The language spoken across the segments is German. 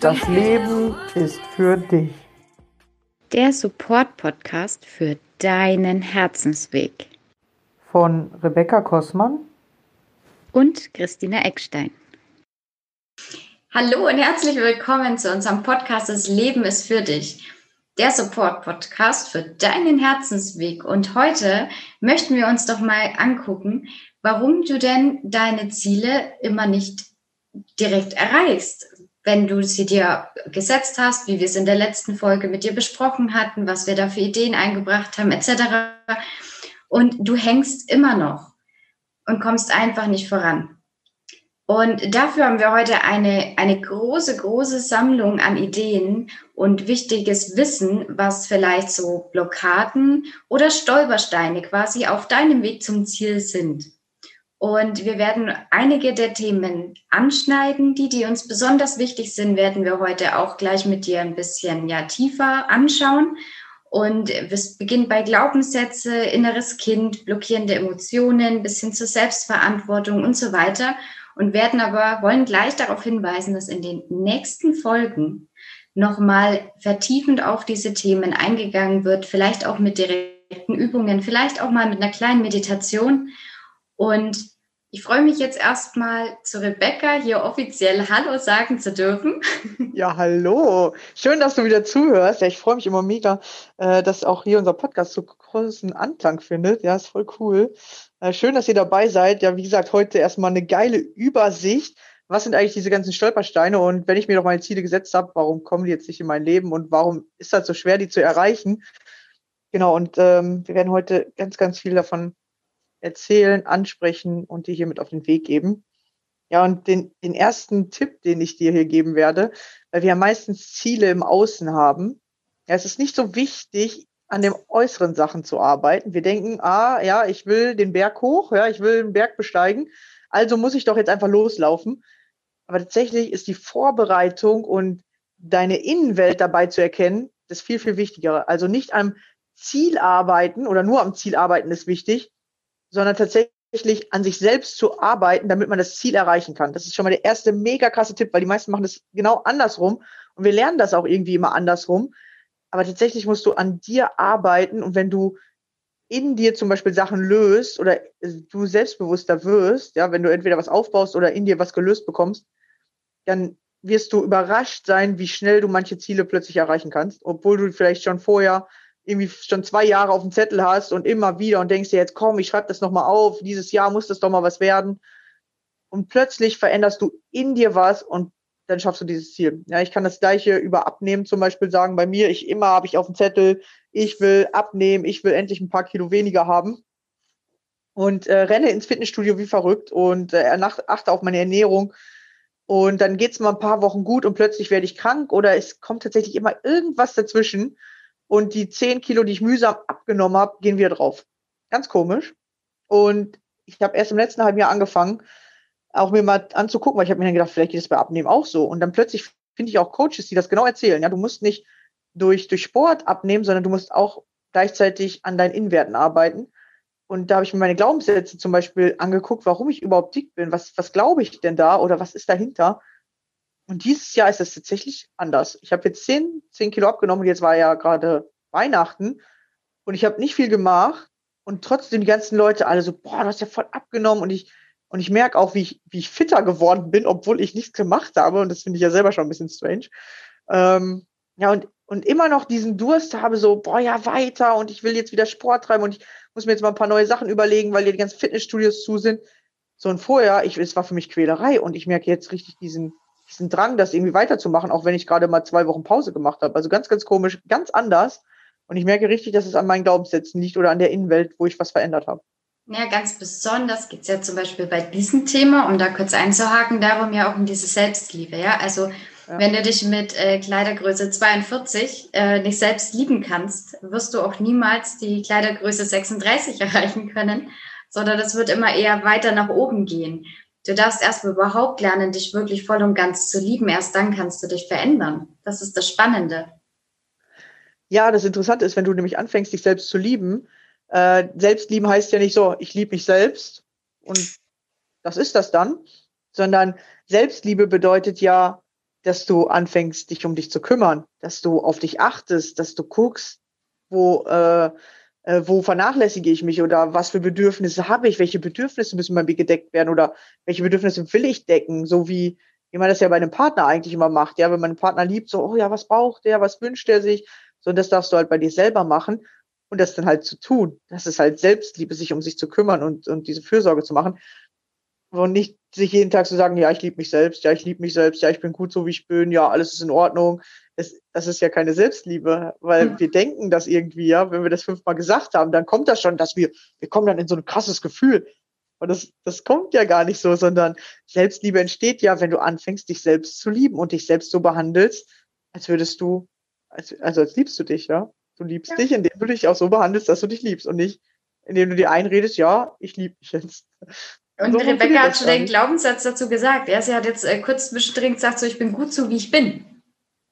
Das Leben ist für dich. Der Support-Podcast für deinen Herzensweg. Von Rebecca Kossmann und Christina Eckstein. Hallo und herzlich willkommen zu unserem Podcast Das Leben ist für dich. Der Support-Podcast für deinen Herzensweg. Und heute möchten wir uns doch mal angucken, warum du denn deine Ziele immer nicht direkt erreichst wenn du sie dir gesetzt hast, wie wir es in der letzten Folge mit dir besprochen hatten, was wir da für Ideen eingebracht haben, etc. Und du hängst immer noch und kommst einfach nicht voran. Und dafür haben wir heute eine, eine große, große Sammlung an Ideen und wichtiges Wissen, was vielleicht so Blockaden oder Stolpersteine quasi auf deinem Weg zum Ziel sind. Und wir werden einige der Themen anschneiden. Die, die uns besonders wichtig sind, werden wir heute auch gleich mit dir ein bisschen ja, tiefer anschauen. Und es beginnt bei Glaubenssätze, inneres Kind, blockierende Emotionen bis hin zur Selbstverantwortung und so weiter. Und werden aber, wollen gleich darauf hinweisen, dass in den nächsten Folgen nochmal vertiefend auf diese Themen eingegangen wird, vielleicht auch mit direkten Übungen, vielleicht auch mal mit einer kleinen Meditation und ich freue mich jetzt erstmal zu Rebecca hier offiziell Hallo sagen zu dürfen. Ja, hallo. Schön, dass du wieder zuhörst. Ja, ich freue mich immer mega, äh, dass auch hier unser Podcast so großen Anklang findet. Ja, ist voll cool. Äh, schön, dass ihr dabei seid. Ja, wie gesagt, heute erstmal eine geile Übersicht. Was sind eigentlich diese ganzen Stolpersteine? Und wenn ich mir doch meine Ziele gesetzt habe, warum kommen die jetzt nicht in mein Leben und warum ist das so schwer, die zu erreichen? Genau, und ähm, wir werden heute ganz, ganz viel davon erzählen, ansprechen und dir hier mit auf den Weg geben. Ja, und den, den ersten Tipp, den ich dir hier geben werde, weil wir ja meistens Ziele im Außen haben. Ja, es ist nicht so wichtig, an den äußeren Sachen zu arbeiten. Wir denken, ah, ja, ich will den Berg hoch, ja, ich will den Berg besteigen, also muss ich doch jetzt einfach loslaufen. Aber tatsächlich ist die Vorbereitung und deine Innenwelt dabei zu erkennen, das viel, viel wichtiger. Also nicht am Ziel arbeiten oder nur am Ziel arbeiten ist wichtig, sondern tatsächlich an sich selbst zu arbeiten, damit man das Ziel erreichen kann. Das ist schon mal der erste mega krasse Tipp, weil die meisten machen das genau andersrum und wir lernen das auch irgendwie immer andersrum. Aber tatsächlich musst du an dir arbeiten und wenn du in dir zum Beispiel Sachen löst oder du selbstbewusster wirst, ja, wenn du entweder was aufbaust oder in dir was gelöst bekommst, dann wirst du überrascht sein, wie schnell du manche Ziele plötzlich erreichen kannst, obwohl du vielleicht schon vorher irgendwie schon zwei Jahre auf dem Zettel hast und immer wieder und denkst dir jetzt, komm, ich schreibe das nochmal auf, dieses Jahr muss das doch mal was werden. Und plötzlich veränderst du in dir was und dann schaffst du dieses Ziel. Ja, ich kann das gleiche über Abnehmen zum Beispiel sagen. Bei mir, ich immer habe ich auf dem Zettel, ich will abnehmen, ich will endlich ein paar Kilo weniger haben und äh, renne ins Fitnessstudio wie verrückt und äh, achte auf meine Ernährung. Und dann geht's mal ein paar Wochen gut und plötzlich werde ich krank oder es kommt tatsächlich immer irgendwas dazwischen und die zehn Kilo, die ich mühsam abgenommen habe, gehen wieder drauf. Ganz komisch. Und ich habe erst im letzten halben Jahr angefangen, auch mir mal anzugucken, weil ich habe mir dann gedacht, vielleicht geht es bei Abnehmen auch so. Und dann plötzlich finde ich auch Coaches, die das genau erzählen. Ja, du musst nicht durch, durch Sport abnehmen, sondern du musst auch gleichzeitig an deinen Innenwerten arbeiten. Und da habe ich mir meine Glaubenssätze zum Beispiel angeguckt, warum ich überhaupt dick bin. Was, was glaube ich denn da oder was ist dahinter? Und dieses Jahr ist es tatsächlich anders. Ich habe jetzt zehn, zehn Kilo abgenommen und jetzt war ja gerade Weihnachten. Und ich habe nicht viel gemacht. Und trotzdem die ganzen Leute alle so, boah, du hast ja voll abgenommen. Und ich und ich merke auch, wie ich, wie ich fitter geworden bin, obwohl ich nichts gemacht habe. Und das finde ich ja selber schon ein bisschen strange. Ähm, ja und und immer noch diesen Durst habe, so, boah, ja, weiter. Und ich will jetzt wieder Sport treiben. Und ich muss mir jetzt mal ein paar neue Sachen überlegen, weil hier die ganzen Fitnessstudios zu sind. So und vorher, ich, es war für mich Quälerei. Und ich merke jetzt richtig diesen, diesen Drang, das irgendwie weiterzumachen, auch wenn ich gerade mal zwei Wochen Pause gemacht habe. Also ganz, ganz komisch, ganz anders. Und ich merke richtig, dass es an meinen Glaubenssätzen liegt oder an der Innenwelt, wo ich was verändert habe. Ja, ganz besonders geht es ja zum Beispiel bei diesem Thema, um da kurz einzuhaken, darum ja auch um diese Selbstliebe. Ja, also ja. wenn du dich mit äh, Kleidergröße 42 äh, nicht selbst lieben kannst, wirst du auch niemals die Kleidergröße 36 erreichen können, sondern das wird immer eher weiter nach oben gehen. Du darfst erst überhaupt lernen, dich wirklich voll und ganz zu lieben. Erst dann kannst du dich verändern. Das ist das Spannende. Ja, das Interessante ist, wenn du nämlich anfängst, dich selbst zu lieben. Äh, Selbstlieben heißt ja nicht so, ich liebe mich selbst und das ist das dann, sondern Selbstliebe bedeutet ja, dass du anfängst, dich um dich zu kümmern, dass du auf dich achtest, dass du guckst, wo, äh, äh, wo vernachlässige ich mich oder was für Bedürfnisse habe ich, welche Bedürfnisse müssen bei mir gedeckt werden oder welche Bedürfnisse will ich decken, so wie, wie man das ja bei einem Partner eigentlich immer macht, ja, wenn man einen Partner liebt, so, oh ja, was braucht der, was wünscht er sich, so, und das darfst du halt bei dir selber machen und das dann halt zu tun. Das ist halt Selbstliebe, sich um sich zu kümmern und, und diese Fürsorge zu machen. Und nicht sich jeden Tag zu sagen, ja, ich liebe mich selbst, ja, ich liebe mich selbst, ja, ich bin gut so, wie ich bin, ja, alles ist in Ordnung. Das, das ist ja keine Selbstliebe, weil mhm. wir denken das irgendwie, ja, wenn wir das fünfmal gesagt haben, dann kommt das schon, dass wir, wir kommen dann in so ein krasses Gefühl. Und das, das kommt ja gar nicht so, sondern Selbstliebe entsteht ja, wenn du anfängst, dich selbst zu lieben und dich selbst so behandelst, als würdest du, als, also als liebst du dich, ja. Du liebst ja. dich, indem du dich auch so behandelst, dass du dich liebst und nicht, indem du dir einredest, ja, ich liebe dich jetzt. Und so Rebecca hat schon den Glaubenssatz dazu gesagt. Ja, sie hat jetzt äh, kurz zwischendrin gesagt, so ich bin gut so, wie ich bin.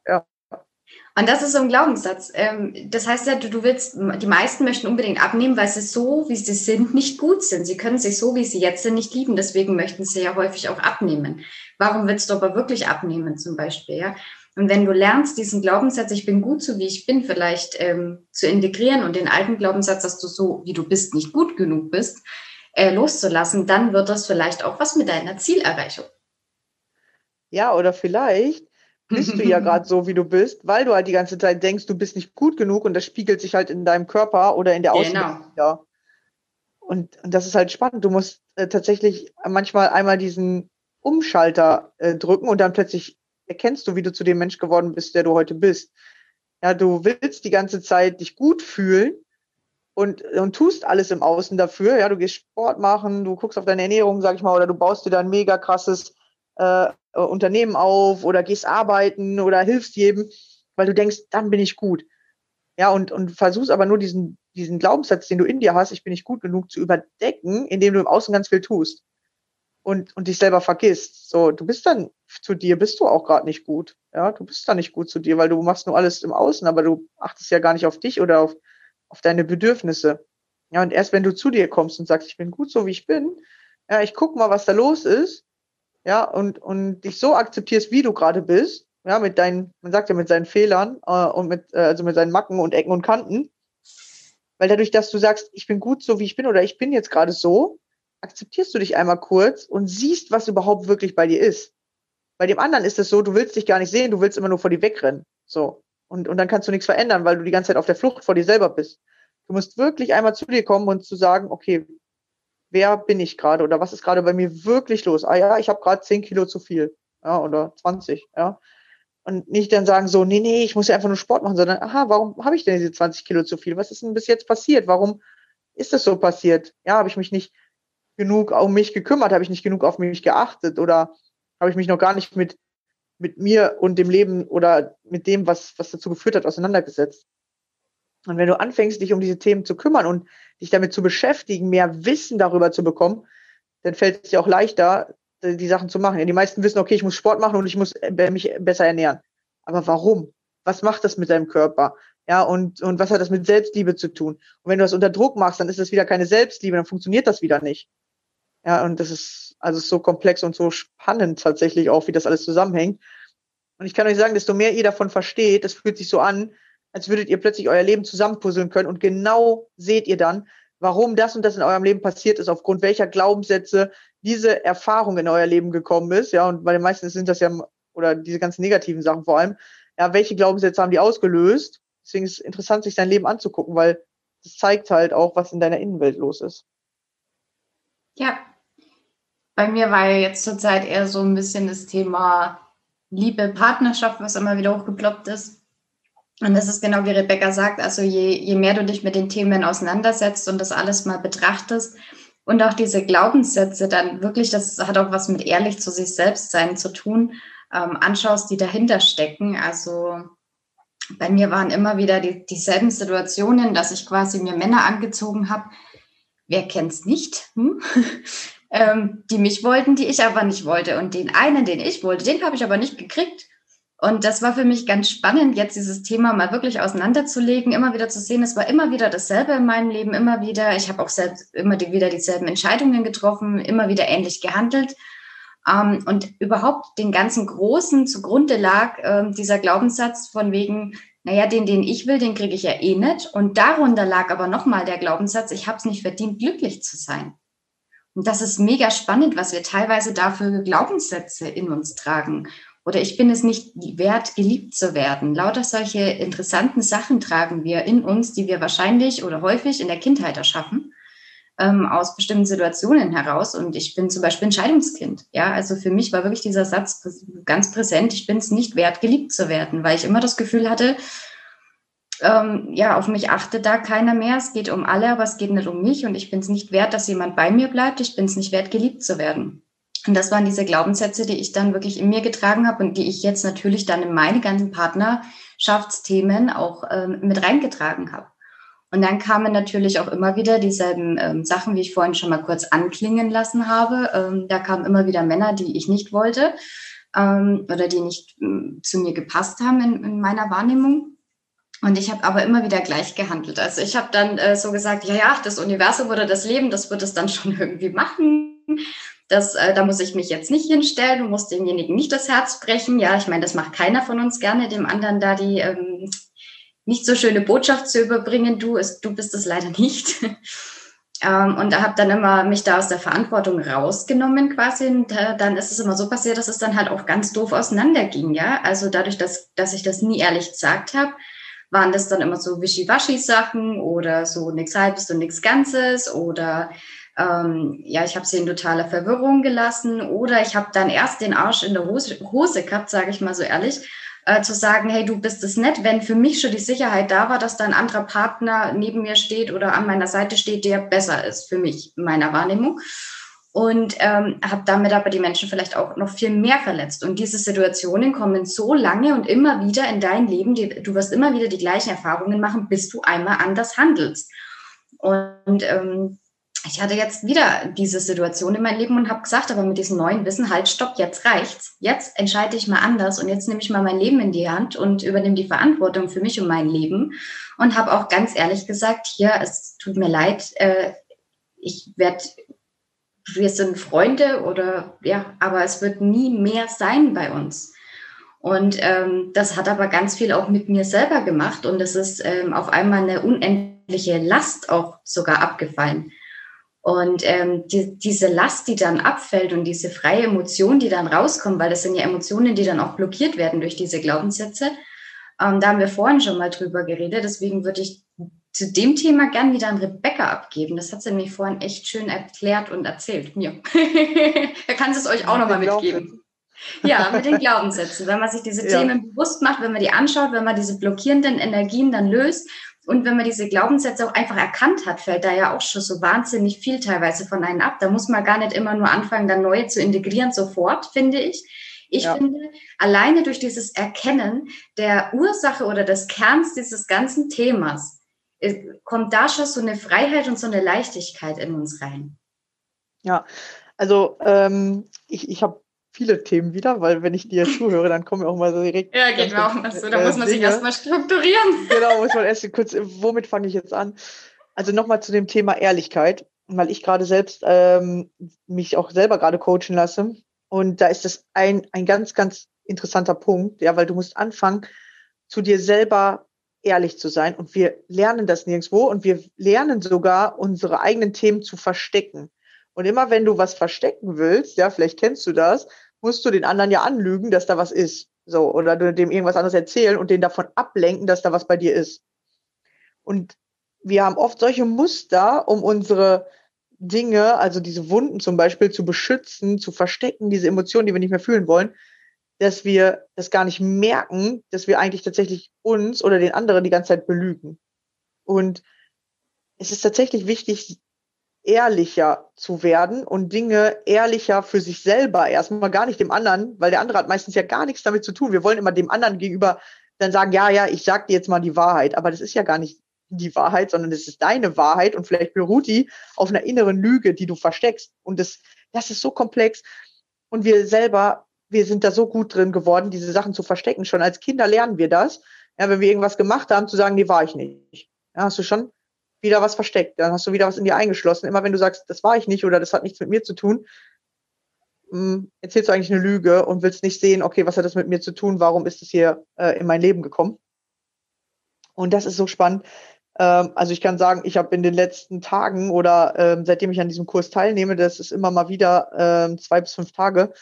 Ja. Und das ist so ein Glaubenssatz. Ähm, das heißt ja, du, du willst, die meisten möchten unbedingt abnehmen, weil sie so, wie sie sind, nicht gut sind. Sie können sich so, wie sie jetzt sind, nicht lieben. Deswegen möchten sie ja häufig auch abnehmen. Warum willst du aber wirklich abnehmen, zum Beispiel? Ja? Und wenn du lernst, diesen Glaubenssatz, ich bin gut so, wie ich bin, vielleicht ähm, zu integrieren und den alten Glaubenssatz, dass du so, wie du bist, nicht gut genug bist, äh, loszulassen, dann wird das vielleicht auch was mit deiner Zielerreichung. Ja, oder vielleicht bist du ja gerade so, wie du bist, weil du halt die ganze Zeit denkst, du bist nicht gut genug und das spiegelt sich halt in deinem Körper oder in der Außenwelt. Genau. Und, und das ist halt spannend. Du musst äh, tatsächlich manchmal einmal diesen Umschalter äh, drücken und dann plötzlich erkennst du, wie du zu dem Mensch geworden bist, der du heute bist. Ja, du willst die ganze Zeit dich gut fühlen und, und tust alles im Außen dafür. Ja, du gehst Sport machen, du guckst auf deine Ernährung, sag ich mal, oder du baust dir da ein mega krasses äh, Unternehmen auf oder gehst arbeiten oder hilfst jedem, weil du denkst, dann bin ich gut. Ja, und, und versuchst aber nur diesen, diesen Glaubenssatz, den du in dir hast, ich bin nicht gut genug, zu überdecken, indem du im Außen ganz viel tust und, und dich selber vergisst. So, du bist dann zu dir, bist du auch gerade nicht gut. Ja, du bist da nicht gut zu dir, weil du machst nur alles im Außen, aber du achtest ja gar nicht auf dich oder auf, auf deine Bedürfnisse. Ja, und erst wenn du zu dir kommst und sagst, ich bin gut so, wie ich bin, ja, ich guck mal, was da los ist, ja, und, und dich so akzeptierst, wie du gerade bist, ja, mit deinen, man sagt ja mit seinen Fehlern äh, und mit, äh, also mit seinen Macken und Ecken und Kanten. Weil dadurch, dass du sagst, ich bin gut so, wie ich bin, oder ich bin jetzt gerade so, akzeptierst du dich einmal kurz und siehst, was überhaupt wirklich bei dir ist. Bei dem anderen ist es so, du willst dich gar nicht sehen, du willst immer nur vor dir wegrennen. So. Und, und dann kannst du nichts verändern, weil du die ganze Zeit auf der Flucht vor dir selber bist. Du musst wirklich einmal zu dir kommen und zu sagen, okay, wer bin ich gerade oder was ist gerade bei mir wirklich los? Ah ja, ich habe gerade 10 Kilo zu viel. Ja, oder 20, ja. Und nicht dann sagen so, nee, nee, ich muss ja einfach nur Sport machen, sondern, aha, warum habe ich denn diese 20 Kilo zu viel? Was ist denn bis jetzt passiert? Warum ist das so passiert? Ja, habe ich mich nicht genug um mich gekümmert? Habe ich nicht genug auf mich geachtet? Oder habe ich mich noch gar nicht mit mit mir und dem Leben oder mit dem, was, was dazu geführt hat, auseinandergesetzt. Und wenn du anfängst, dich um diese Themen zu kümmern und dich damit zu beschäftigen, mehr Wissen darüber zu bekommen, dann fällt es dir auch leichter, die Sachen zu machen. Ja, die meisten wissen, okay, ich muss Sport machen und ich muss äh, mich besser ernähren. Aber warum? Was macht das mit deinem Körper? Ja, und, und was hat das mit Selbstliebe zu tun? Und wenn du das unter Druck machst, dann ist das wieder keine Selbstliebe, dann funktioniert das wieder nicht. Ja, und das ist also so komplex und so spannend tatsächlich auch, wie das alles zusammenhängt. Und ich kann euch sagen, desto mehr ihr davon versteht, das fühlt sich so an, als würdet ihr plötzlich euer Leben zusammenpuzzeln können und genau seht ihr dann, warum das und das in eurem Leben passiert ist, aufgrund welcher Glaubenssätze diese Erfahrung in euer Leben gekommen ist. Ja, und bei den meisten sind das ja, oder diese ganzen negativen Sachen vor allem, ja, welche Glaubenssätze haben die ausgelöst? Deswegen ist es interessant, sich sein Leben anzugucken, weil das zeigt halt auch, was in deiner Innenwelt los ist. Ja, bei mir war ja jetzt zurzeit eher so ein bisschen das Thema Liebe, Partnerschaft, was immer wieder hochgeploppt ist. Und das ist genau wie Rebecca sagt, also je, je mehr du dich mit den Themen auseinandersetzt und das alles mal betrachtest und auch diese Glaubenssätze dann wirklich, das hat auch was mit ehrlich zu sich selbst sein zu tun, ähm, anschaust, die dahinter stecken. Also bei mir waren immer wieder die, dieselben Situationen, dass ich quasi mir Männer angezogen habe. Wer kennt's nicht? Hm? Ähm, die mich wollten, die ich aber nicht wollte. Und den einen, den ich wollte, den habe ich aber nicht gekriegt. Und das war für mich ganz spannend, jetzt dieses Thema mal wirklich auseinanderzulegen, immer wieder zu sehen, es war immer wieder dasselbe in meinem Leben, immer wieder, ich habe auch selbst immer die, wieder dieselben Entscheidungen getroffen, immer wieder ähnlich gehandelt. Ähm, und überhaupt den ganzen Großen zugrunde lag äh, dieser Glaubenssatz von wegen, naja, den, den ich will, den kriege ich ja eh nicht. Und darunter lag aber nochmal der Glaubenssatz, ich habe es nicht verdient, glücklich zu sein. Und das ist mega spannend, was wir teilweise dafür Glaubenssätze in uns tragen. Oder ich bin es nicht wert, geliebt zu werden. Lauter solche interessanten Sachen tragen wir in uns, die wir wahrscheinlich oder häufig in der Kindheit erschaffen ähm, aus bestimmten Situationen heraus. Und ich bin zum Beispiel ein Scheidungskind. Ja, also für mich war wirklich dieser Satz ganz präsent. Ich bin es nicht wert, geliebt zu werden, weil ich immer das Gefühl hatte, ähm, ja, auf mich achtet da keiner mehr. Es geht um alle, aber es geht nicht um mich. Und ich bin es nicht wert, dass jemand bei mir bleibt. Ich bin es nicht wert, geliebt zu werden. Und das waren diese Glaubenssätze, die ich dann wirklich in mir getragen habe und die ich jetzt natürlich dann in meine ganzen Partnerschaftsthemen auch ähm, mit reingetragen habe. Und dann kamen natürlich auch immer wieder dieselben ähm, Sachen, wie ich vorhin schon mal kurz anklingen lassen habe. Ähm, da kamen immer wieder Männer, die ich nicht wollte ähm, oder die nicht ähm, zu mir gepasst haben in, in meiner Wahrnehmung. Und ich habe aber immer wieder gleich gehandelt. Also ich habe dann äh, so gesagt, ja, ja, das Universum oder das Leben, das wird es dann schon irgendwie machen. Das, äh, da muss ich mich jetzt nicht hinstellen, du musst demjenigen nicht das Herz brechen. Ja, ich meine, das macht keiner von uns gerne, dem anderen da die ähm, nicht so schöne Botschaft zu überbringen, du, ist, du bist es leider nicht. ähm, und da habe dann immer mich da aus der Verantwortung rausgenommen quasi. Und äh, dann ist es immer so passiert, dass es dann halt auch ganz doof auseinanderging, ja. Also dadurch, dass, dass ich das nie ehrlich gesagt habe, waren das dann immer so Wischiwaschi-Sachen oder so nix halbes und nix Ganzes oder ähm, ja, ich habe sie in totaler Verwirrung gelassen oder ich habe dann erst den Arsch in der Hose, Hose gehabt, sage ich mal so ehrlich, äh, zu sagen, hey, du bist es nett, wenn für mich schon die Sicherheit da war, dass da ein anderer Partner neben mir steht oder an meiner Seite steht, der besser ist für mich, in meiner Wahrnehmung. Und ähm, habe damit aber die Menschen vielleicht auch noch viel mehr verletzt. Und diese Situationen kommen so lange und immer wieder in dein Leben. Die, du wirst immer wieder die gleichen Erfahrungen machen, bis du einmal anders handelst. Und ähm, ich hatte jetzt wieder diese Situation in meinem Leben und habe gesagt, aber mit diesem neuen Wissen, halt, stopp, jetzt reicht's. Jetzt entscheide ich mal anders und jetzt nehme ich mal mein Leben in die Hand und übernehme die Verantwortung für mich und mein Leben. Und habe auch ganz ehrlich gesagt, hier, es tut mir leid, äh, ich werde, wir sind Freunde oder ja, aber es wird nie mehr sein bei uns. Und ähm, das hat aber ganz viel auch mit mir selber gemacht und es ist ähm, auf einmal eine unendliche Last auch sogar abgefallen. Und ähm, die, diese Last, die dann abfällt und diese freie Emotion, die dann rauskommt, weil das sind ja Emotionen, die dann auch blockiert werden durch diese Glaubenssätze, ähm, da haben wir vorhin schon mal drüber geredet. Deswegen würde ich zu dem Thema gern wieder an Rebecca abgeben. Das hat sie mir vorhin echt schön erklärt und erzählt mir. da kann sie es euch auch nochmal mitgeben. Ja, mit den Glaubenssätzen. Wenn man sich diese ja. Themen bewusst macht, wenn man die anschaut, wenn man diese blockierenden Energien dann löst und wenn man diese Glaubenssätze auch einfach erkannt hat, fällt da ja auch schon so wahnsinnig viel teilweise von einem ab. Da muss man gar nicht immer nur anfangen, dann neue zu integrieren sofort, finde ich. Ich ja. finde, alleine durch dieses Erkennen der Ursache oder des Kerns dieses ganzen Themas kommt da schon so eine Freiheit und so eine Leichtigkeit in uns rein. Ja, also ähm, ich, ich habe viele Themen wieder, weil wenn ich dir zuhöre, dann kommen wir auch mal so direkt. Ja, geht mir auch mal so. Da äh, muss man sich erstmal strukturieren. Genau, muss man erst kurz, womit fange ich jetzt an? Also nochmal zu dem Thema Ehrlichkeit, weil ich gerade selbst ähm, mich auch selber gerade coachen lasse. Und da ist das ein, ein ganz, ganz interessanter Punkt, ja, weil du musst anfangen, zu dir selber ehrlich zu sein. Und wir lernen das nirgendwo und wir lernen sogar, unsere eigenen Themen zu verstecken. Und immer wenn du was verstecken willst, ja, vielleicht kennst du das, musst du den anderen ja anlügen, dass da was ist. So, oder dem irgendwas anderes erzählen und den davon ablenken, dass da was bei dir ist. Und wir haben oft solche Muster, um unsere Dinge, also diese Wunden zum Beispiel, zu beschützen, zu verstecken, diese Emotionen, die wir nicht mehr fühlen wollen, dass wir das gar nicht merken, dass wir eigentlich tatsächlich uns oder den anderen die ganze Zeit belügen. Und es ist tatsächlich wichtig, ehrlicher zu werden und Dinge ehrlicher für sich selber erstmal gar nicht dem anderen, weil der andere hat meistens ja gar nichts damit zu tun. Wir wollen immer dem anderen gegenüber dann sagen, ja, ja, ich sag dir jetzt mal die Wahrheit, aber das ist ja gar nicht die Wahrheit, sondern das ist deine Wahrheit und vielleicht beruht die auf einer inneren Lüge, die du versteckst und das das ist so komplex und wir selber, wir sind da so gut drin geworden, diese Sachen zu verstecken. Schon als Kinder lernen wir das. Ja, wenn wir irgendwas gemacht haben, zu sagen, nee, war ich nicht. Ja, hast du schon wieder was versteckt. Dann hast du wieder was in dir eingeschlossen. Immer wenn du sagst, das war ich nicht oder das hat nichts mit mir zu tun, hm, erzählst du eigentlich eine Lüge und willst nicht sehen, okay, was hat das mit mir zu tun, warum ist es hier äh, in mein Leben gekommen? Und das ist so spannend. Ähm, also ich kann sagen, ich habe in den letzten Tagen oder ähm, seitdem ich an diesem Kurs teilnehme, das ist immer mal wieder ähm, zwei bis fünf Tage,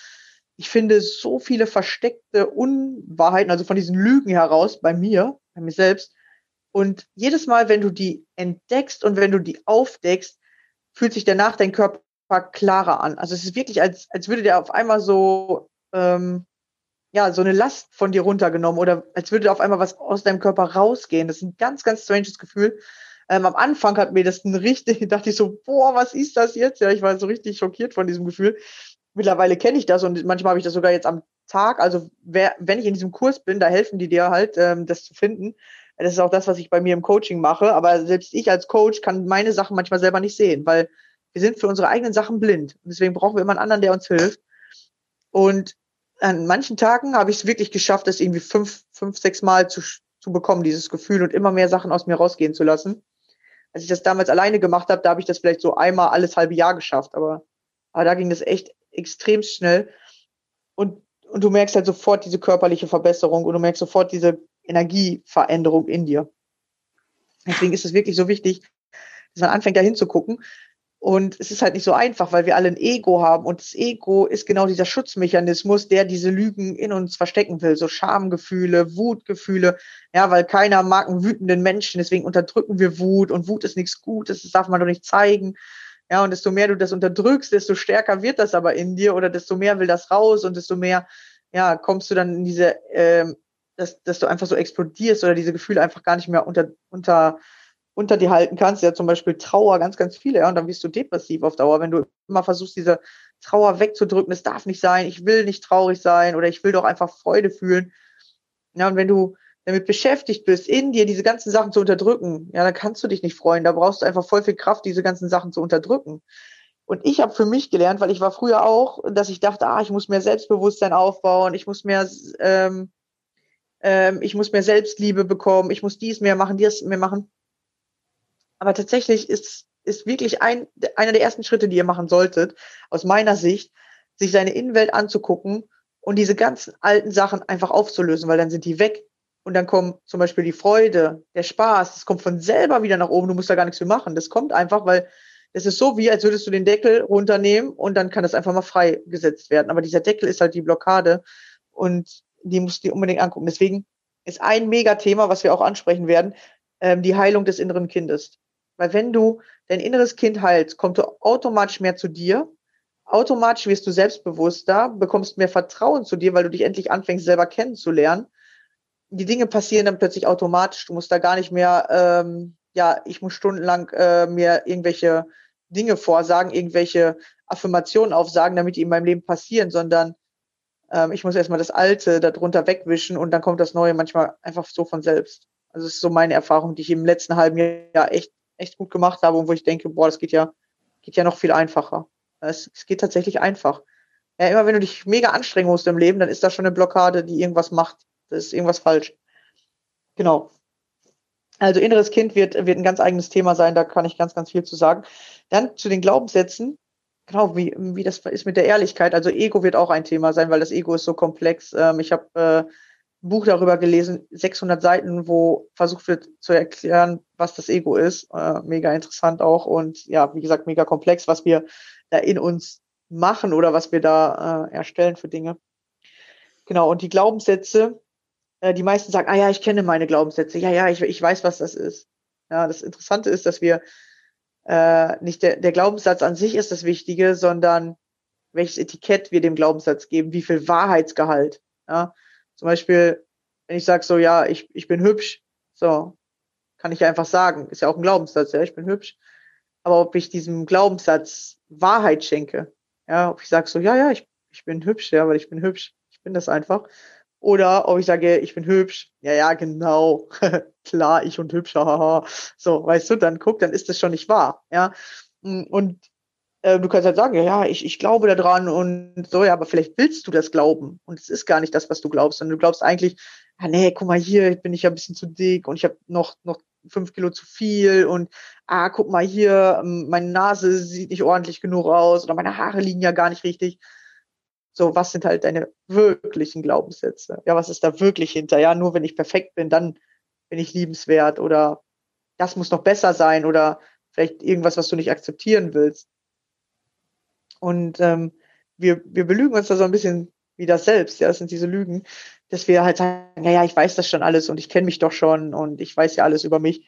ich finde so viele versteckte Unwahrheiten, also von diesen Lügen heraus bei mir, bei mir selbst. Und jedes Mal, wenn du die entdeckst und wenn du die aufdeckst, fühlt sich danach dein Körper klarer an. Also es ist wirklich, als, als würde der auf einmal so, ähm, ja, so eine Last von dir runtergenommen oder als würde auf einmal was aus deinem Körper rausgehen. Das ist ein ganz, ganz stranges Gefühl. Ähm, am Anfang hat mir das ein richtig, dachte ich so, boah, was ist das jetzt? Ja, ich war so richtig schockiert von diesem Gefühl. Mittlerweile kenne ich das und manchmal habe ich das sogar jetzt am Tag. Also wer, wenn ich in diesem Kurs bin, da helfen die dir halt, ähm, das zu finden. Das ist auch das, was ich bei mir im Coaching mache. Aber selbst ich als Coach kann meine Sachen manchmal selber nicht sehen, weil wir sind für unsere eigenen Sachen blind. Und deswegen brauchen wir immer einen anderen, der uns hilft. Und an manchen Tagen habe ich es wirklich geschafft, das irgendwie fünf, fünf, sechs Mal zu, zu bekommen, dieses Gefühl und immer mehr Sachen aus mir rausgehen zu lassen. Als ich das damals alleine gemacht habe, da habe ich das vielleicht so einmal alles halbe Jahr geschafft, aber, aber da ging das echt extrem schnell. Und, und du merkst halt sofort diese körperliche Verbesserung und du merkst sofort diese Energieveränderung in dir. Deswegen ist es wirklich so wichtig, dass man anfängt, da hinzugucken und es ist halt nicht so einfach, weil wir alle ein Ego haben. Und das Ego ist genau dieser Schutzmechanismus, der diese Lügen in uns verstecken will. So Schamgefühle, Wutgefühle. Ja, weil keiner mag einen wütenden Menschen. Deswegen unterdrücken wir Wut. Und Wut ist nichts Gutes. Das darf man doch nicht zeigen. Ja, und desto mehr du das unterdrückst, desto stärker wird das aber in dir oder desto mehr will das raus und desto mehr, ja, kommst du dann in diese, ähm, dass, dass du einfach so explodierst oder diese Gefühle einfach gar nicht mehr unter, unter, unter dir halten kannst, ja zum Beispiel Trauer, ganz, ganz viele, ja, und dann wirst du depressiv auf Dauer, wenn du immer versuchst, diese Trauer wegzudrücken, es darf nicht sein, ich will nicht traurig sein oder ich will doch einfach Freude fühlen. Ja, und wenn du damit beschäftigt bist, in dir diese ganzen Sachen zu unterdrücken, ja, dann kannst du dich nicht freuen. Da brauchst du einfach voll viel Kraft, diese ganzen Sachen zu unterdrücken. Und ich habe für mich gelernt, weil ich war früher auch, dass ich dachte, ah, ich muss mehr Selbstbewusstsein aufbauen, ich muss mehr, ähm, ähm, ich muss mehr Selbstliebe bekommen, ich muss dies mehr machen, dies mehr machen. Aber tatsächlich ist, ist wirklich ein, einer der ersten Schritte, die ihr machen solltet, aus meiner Sicht, sich seine Innenwelt anzugucken und diese ganzen alten Sachen einfach aufzulösen, weil dann sind die weg. Und dann kommt zum Beispiel die Freude, der Spaß, das kommt von selber wieder nach oben, du musst da gar nichts mehr machen. Das kommt einfach, weil es ist so wie, als würdest du den Deckel runternehmen und dann kann das einfach mal freigesetzt werden. Aber dieser Deckel ist halt die Blockade und die musst du dir unbedingt angucken. Deswegen ist ein Megathema, was wir auch ansprechen werden, ähm, die Heilung des inneren Kindes. Weil wenn du dein inneres Kind heilst, kommt du automatisch mehr zu dir. Automatisch wirst du selbstbewusster, bekommst mehr Vertrauen zu dir, weil du dich endlich anfängst, selber kennenzulernen. Die Dinge passieren dann plötzlich automatisch. Du musst da gar nicht mehr, ähm, ja, ich muss stundenlang äh, mir irgendwelche Dinge vorsagen, irgendwelche Affirmationen aufsagen, damit die in meinem Leben passieren, sondern ähm, ich muss erstmal das Alte darunter wegwischen und dann kommt das Neue manchmal einfach so von selbst. Also es ist so meine Erfahrung, die ich im letzten halben Jahr echt echt gut gemacht habe und wo ich denke, boah, das geht ja, geht ja noch viel einfacher. Es, es geht tatsächlich einfach. Ja, immer wenn du dich mega anstrengen musst im Leben, dann ist da schon eine Blockade, die irgendwas macht. Das ist irgendwas falsch. Genau. Also inneres Kind wird, wird ein ganz eigenes Thema sein, da kann ich ganz, ganz viel zu sagen. Dann zu den Glaubenssätzen. Genau, wie, wie das ist mit der Ehrlichkeit. Also Ego wird auch ein Thema sein, weil das Ego ist so komplex. Ähm, ich habe äh, Buch darüber gelesen, 600 Seiten, wo versucht wird zu erklären, was das Ego ist. Äh, mega interessant auch und ja, wie gesagt, mega komplex, was wir da in uns machen oder was wir da äh, erstellen für Dinge. Genau, und die Glaubenssätze, die meisten sagen, ah ja, ich kenne meine Glaubenssätze, ja, ja, ich, ich weiß, was das ist. Ja, das Interessante ist, dass wir äh, nicht der, der Glaubenssatz an sich ist das Wichtige, sondern welches Etikett wir dem Glaubenssatz geben, wie viel Wahrheitsgehalt. Ja, zum Beispiel, wenn ich sage so, ja, ich, ich bin hübsch, so, kann ich einfach sagen, ist ja auch ein Glaubenssatz, ja, ich bin hübsch. Aber ob ich diesem Glaubenssatz Wahrheit schenke, ja, ob ich sage so, ja, ja, ich, ich bin hübsch, ja, weil ich bin hübsch, ich bin das einfach. Oder ob ich sage, ich bin hübsch, ja, ja, genau, klar, ich und hübsch, haha. so, weißt du, dann guck, dann ist das schon nicht wahr, ja. Und äh, du kannst halt sagen, ja, ich, ich glaube daran und so, ja, aber vielleicht willst du das glauben. Und es ist gar nicht das, was du glaubst, sondern du glaubst eigentlich, ja, nee, guck mal hier, bin ich ja ein bisschen zu dick und ich habe noch, noch fünf Kilo zu viel und ah, guck mal hier, meine Nase sieht nicht ordentlich genug aus oder meine Haare liegen ja gar nicht richtig. So, was sind halt deine wirklichen Glaubenssätze? Ja, was ist da wirklich hinter? Ja, nur wenn ich perfekt bin, dann bin ich liebenswert oder das muss noch besser sein oder vielleicht irgendwas, was du nicht akzeptieren willst. Und ähm, wir, wir belügen uns da so ein bisschen wie das selbst, ja, das sind diese Lügen, dass wir halt sagen, ja, ja, ich weiß das schon alles und ich kenne mich doch schon und ich weiß ja alles über mich.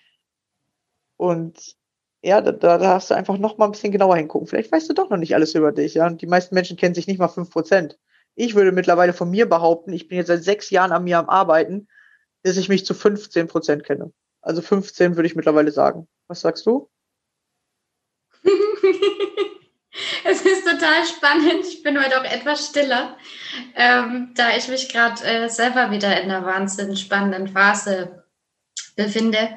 Und ja, da, da darfst du einfach noch mal ein bisschen genauer hingucken. Vielleicht weißt du doch noch nicht alles über dich, ja. Und die meisten Menschen kennen sich nicht mal fünf Prozent. Ich würde mittlerweile von mir behaupten, ich bin jetzt seit sechs Jahren an mir am Arbeiten, dass ich mich zu 15 Prozent kenne. Also 15 würde ich mittlerweile sagen. Was sagst du? es ist total spannend. Ich bin heute auch etwas stiller, ähm, da ich mich gerade äh, selber wieder in einer wahnsinnig spannenden Phase befinde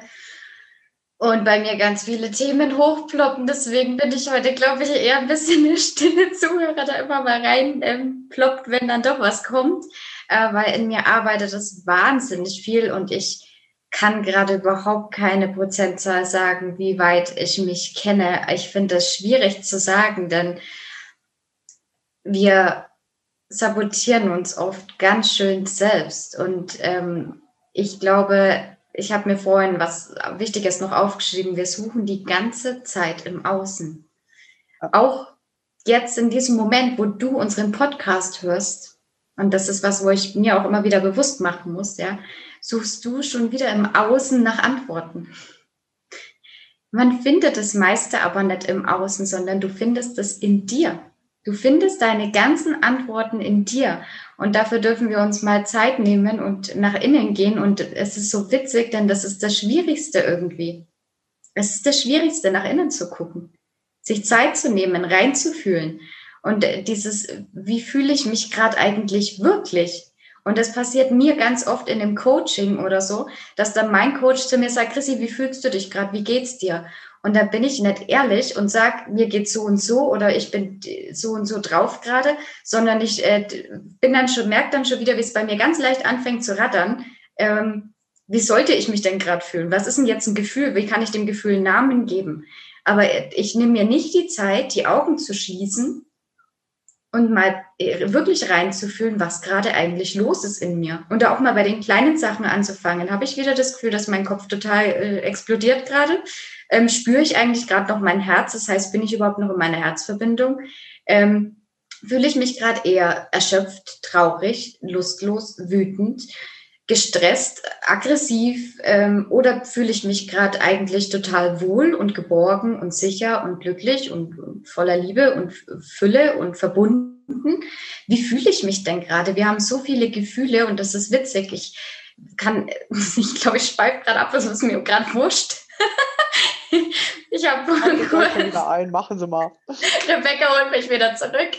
und bei mir ganz viele Themen hochploppen. Deswegen bin ich heute, glaube ich, eher ein bisschen eine stille Zuhörer, da immer mal rein ähm, wenn dann doch was kommt, äh, weil in mir arbeitet es wahnsinnig viel und ich kann gerade überhaupt keine Prozentzahl sagen, wie weit ich mich kenne. Ich finde das schwierig zu sagen, denn wir sabotieren uns oft ganz schön selbst. Und ähm, ich glaube, ich habe mir vorhin was Wichtiges noch aufgeschrieben. Wir suchen die ganze Zeit im Außen. Auch jetzt in diesem Moment, wo du unseren Podcast hörst, und das ist was, wo ich mir auch immer wieder bewusst machen muss, ja, suchst du schon wieder im Außen nach Antworten. Man findet das meiste aber nicht im Außen, sondern du findest es in dir. Du findest deine ganzen Antworten in dir. Und dafür dürfen wir uns mal Zeit nehmen und nach innen gehen. Und es ist so witzig, denn das ist das Schwierigste irgendwie. Es ist das Schwierigste, nach innen zu gucken. Sich Zeit zu nehmen, reinzufühlen. Und dieses, wie fühle ich mich gerade eigentlich wirklich? Und das passiert mir ganz oft in dem Coaching oder so, dass dann mein Coach zu mir sagt, Chrissy, wie fühlst du dich gerade? Wie geht's dir? Und da bin ich nicht ehrlich und sag, mir geht's so und so oder ich bin so und so drauf gerade, sondern ich äh, bin dann schon, merke dann schon wieder, wie es bei mir ganz leicht anfängt zu rattern. Ähm, wie sollte ich mich denn gerade fühlen? Was ist denn jetzt ein Gefühl? Wie kann ich dem Gefühl einen Namen geben? Aber ich nehme mir nicht die Zeit, die Augen zu schließen und mal äh, wirklich reinzufühlen, was gerade eigentlich los ist in mir. Und da auch mal bei den kleinen Sachen anzufangen. Habe ich wieder das Gefühl, dass mein Kopf total äh, explodiert gerade? Ähm, spüre ich eigentlich gerade noch mein Herz? Das heißt, bin ich überhaupt noch in meiner Herzverbindung? Ähm, fühle ich mich gerade eher erschöpft, traurig, lustlos, wütend? Gestresst, aggressiv ähm, oder fühle ich mich gerade eigentlich total wohl und geborgen und sicher und glücklich und, und voller Liebe und Fülle und verbunden? Wie fühle ich mich denn gerade? Wir haben so viele Gefühle und das ist witzig. Ich kann, ich glaube, ich schweife gerade ab, das ist mir gerade wurscht. ich habe wieder ein, machen Sie mal. Rebecca holt mich wieder zurück.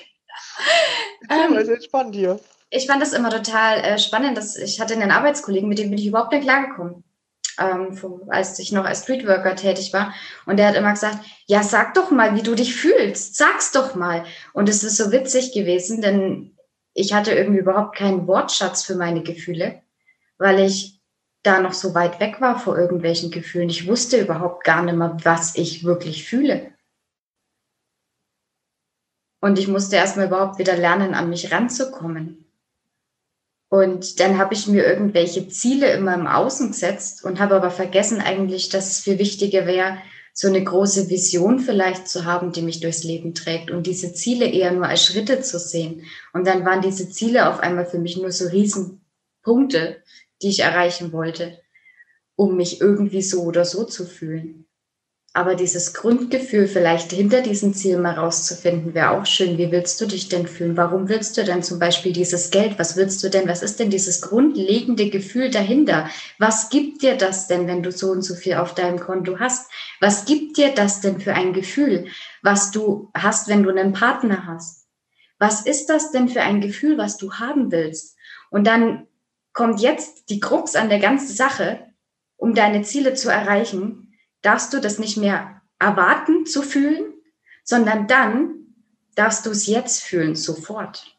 Ähm, ist entspannt hier ich fand das immer total äh, spannend, dass ich hatte einen Arbeitskollegen, mit dem bin ich überhaupt nicht klargekommen, ähm, als ich noch als Streetworker tätig war. Und der hat immer gesagt, ja, sag doch mal, wie du dich fühlst. Sag's doch mal. Und es ist so witzig gewesen, denn ich hatte irgendwie überhaupt keinen Wortschatz für meine Gefühle, weil ich da noch so weit weg war vor irgendwelchen Gefühlen. Ich wusste überhaupt gar nicht mehr, was ich wirklich fühle. Und ich musste erstmal überhaupt wieder lernen, an mich ranzukommen. Und dann habe ich mir irgendwelche Ziele immer im Außen gesetzt und habe aber vergessen eigentlich, dass es viel wichtiger wäre, so eine große Vision vielleicht zu haben, die mich durchs Leben trägt und diese Ziele eher nur als Schritte zu sehen. Und dann waren diese Ziele auf einmal für mich nur so Riesenpunkte, die ich erreichen wollte, um mich irgendwie so oder so zu fühlen. Aber dieses Grundgefühl vielleicht hinter diesem Ziel mal rauszufinden, wäre auch schön. Wie willst du dich denn fühlen? Warum willst du denn zum Beispiel dieses Geld? Was willst du denn? Was ist denn dieses grundlegende Gefühl dahinter? Was gibt dir das denn, wenn du so und so viel auf deinem Konto hast? Was gibt dir das denn für ein Gefühl, was du hast, wenn du einen Partner hast? Was ist das denn für ein Gefühl, was du haben willst? Und dann kommt jetzt die Krux an der ganzen Sache, um deine Ziele zu erreichen darfst du das nicht mehr erwarten zu fühlen, sondern dann darfst du es jetzt fühlen, sofort.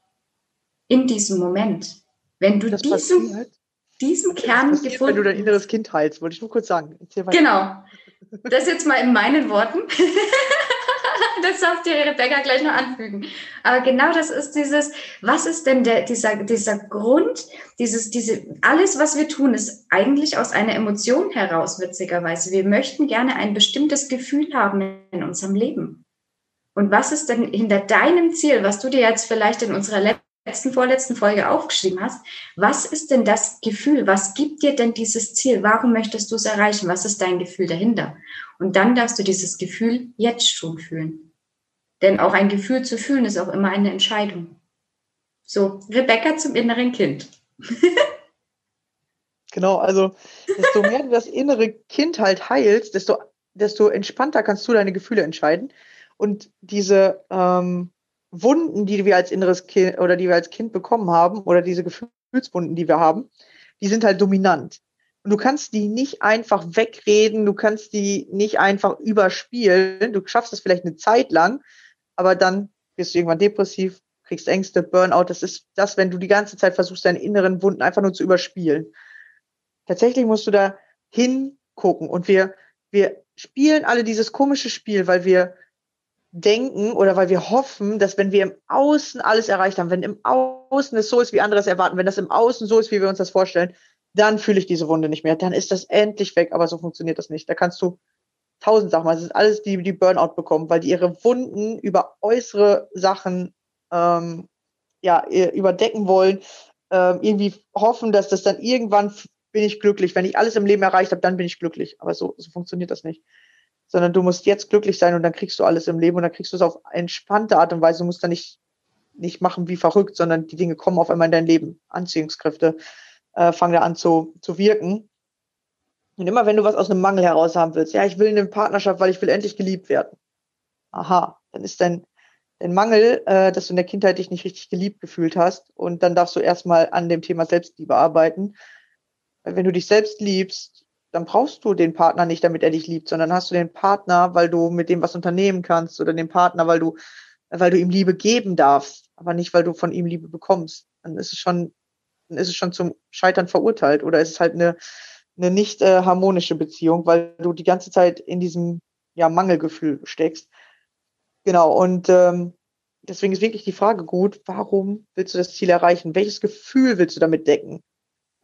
In diesem Moment. Wenn du diesen, diesen Kern passiert, gefunden hast. Wenn du dein inneres Kind heilst, wollte ich nur kurz sagen. Genau. Das jetzt mal in meinen Worten. das darf dir Rebecca gleich noch anfügen. Aber genau das ist dieses, was ist denn der, dieser, dieser Grund, dieses, diese, alles, was wir tun, ist eigentlich aus einer Emotion heraus, witzigerweise. Wir möchten gerne ein bestimmtes Gefühl haben in unserem Leben. Und was ist denn hinter deinem Ziel, was du dir jetzt vielleicht in unserer letzten, vorletzten Folge aufgeschrieben hast? Was ist denn das Gefühl? Was gibt dir denn dieses Ziel? Warum möchtest du es erreichen? Was ist dein Gefühl dahinter? Und dann darfst du dieses Gefühl jetzt schon fühlen. Denn auch ein Gefühl zu fühlen ist auch immer eine Entscheidung. So, Rebecca zum inneren Kind. genau, also desto mehr du das innere Kind halt heilst, desto, desto entspannter kannst du deine Gefühle entscheiden. Und diese ähm, Wunden, die wir als inneres Kind oder die wir als Kind bekommen haben, oder diese Gefühlswunden, die wir haben, die sind halt dominant. Und du kannst die nicht einfach wegreden, du kannst die nicht einfach überspielen. Du schaffst es vielleicht eine Zeit lang, aber dann wirst du irgendwann depressiv, kriegst Ängste, Burnout. Das ist das, wenn du die ganze Zeit versuchst, deine inneren Wunden einfach nur zu überspielen. Tatsächlich musst du da hingucken. Und wir, wir spielen alle dieses komische Spiel, weil wir denken oder weil wir hoffen, dass wenn wir im Außen alles erreicht haben, wenn im Außen es so ist, wie andere es erwarten, wenn das im Außen so ist, wie wir uns das vorstellen, dann fühle ich diese Wunde nicht mehr. Dann ist das endlich weg, aber so funktioniert das nicht. Da kannst du tausend Sachen, das ist alles die, die Burnout bekommen, weil die ihre Wunden über äußere Sachen ähm, ja, überdecken wollen, ähm, irgendwie hoffen, dass das dann irgendwann bin ich glücklich. Wenn ich alles im Leben erreicht habe, dann bin ich glücklich. Aber so, so funktioniert das nicht sondern du musst jetzt glücklich sein und dann kriegst du alles im Leben und dann kriegst du es auf entspannte Art und Weise. Du musst dann nicht, nicht machen wie verrückt, sondern die Dinge kommen auf einmal in dein Leben. Anziehungskräfte äh, fangen da an zu, zu wirken. Und immer wenn du was aus einem Mangel heraus haben willst, ja, ich will eine Partnerschaft, weil ich will endlich geliebt werden. Aha, dann ist dein, dein Mangel, äh, dass du in der Kindheit dich nicht richtig geliebt gefühlt hast. Und dann darfst du erstmal an dem Thema Selbstliebe arbeiten. Weil wenn du dich selbst liebst, dann brauchst du den Partner nicht, damit er dich liebt, sondern hast du den Partner, weil du mit dem was unternehmen kannst oder den Partner, weil du, weil du ihm Liebe geben darfst, aber nicht, weil du von ihm Liebe bekommst. Dann ist es schon, dann ist es schon zum Scheitern verurteilt oder ist es halt eine, eine nicht äh, harmonische Beziehung, weil du die ganze Zeit in diesem ja, Mangelgefühl steckst. Genau, und ähm, deswegen ist wirklich die Frage gut, warum willst du das Ziel erreichen? Welches Gefühl willst du damit decken?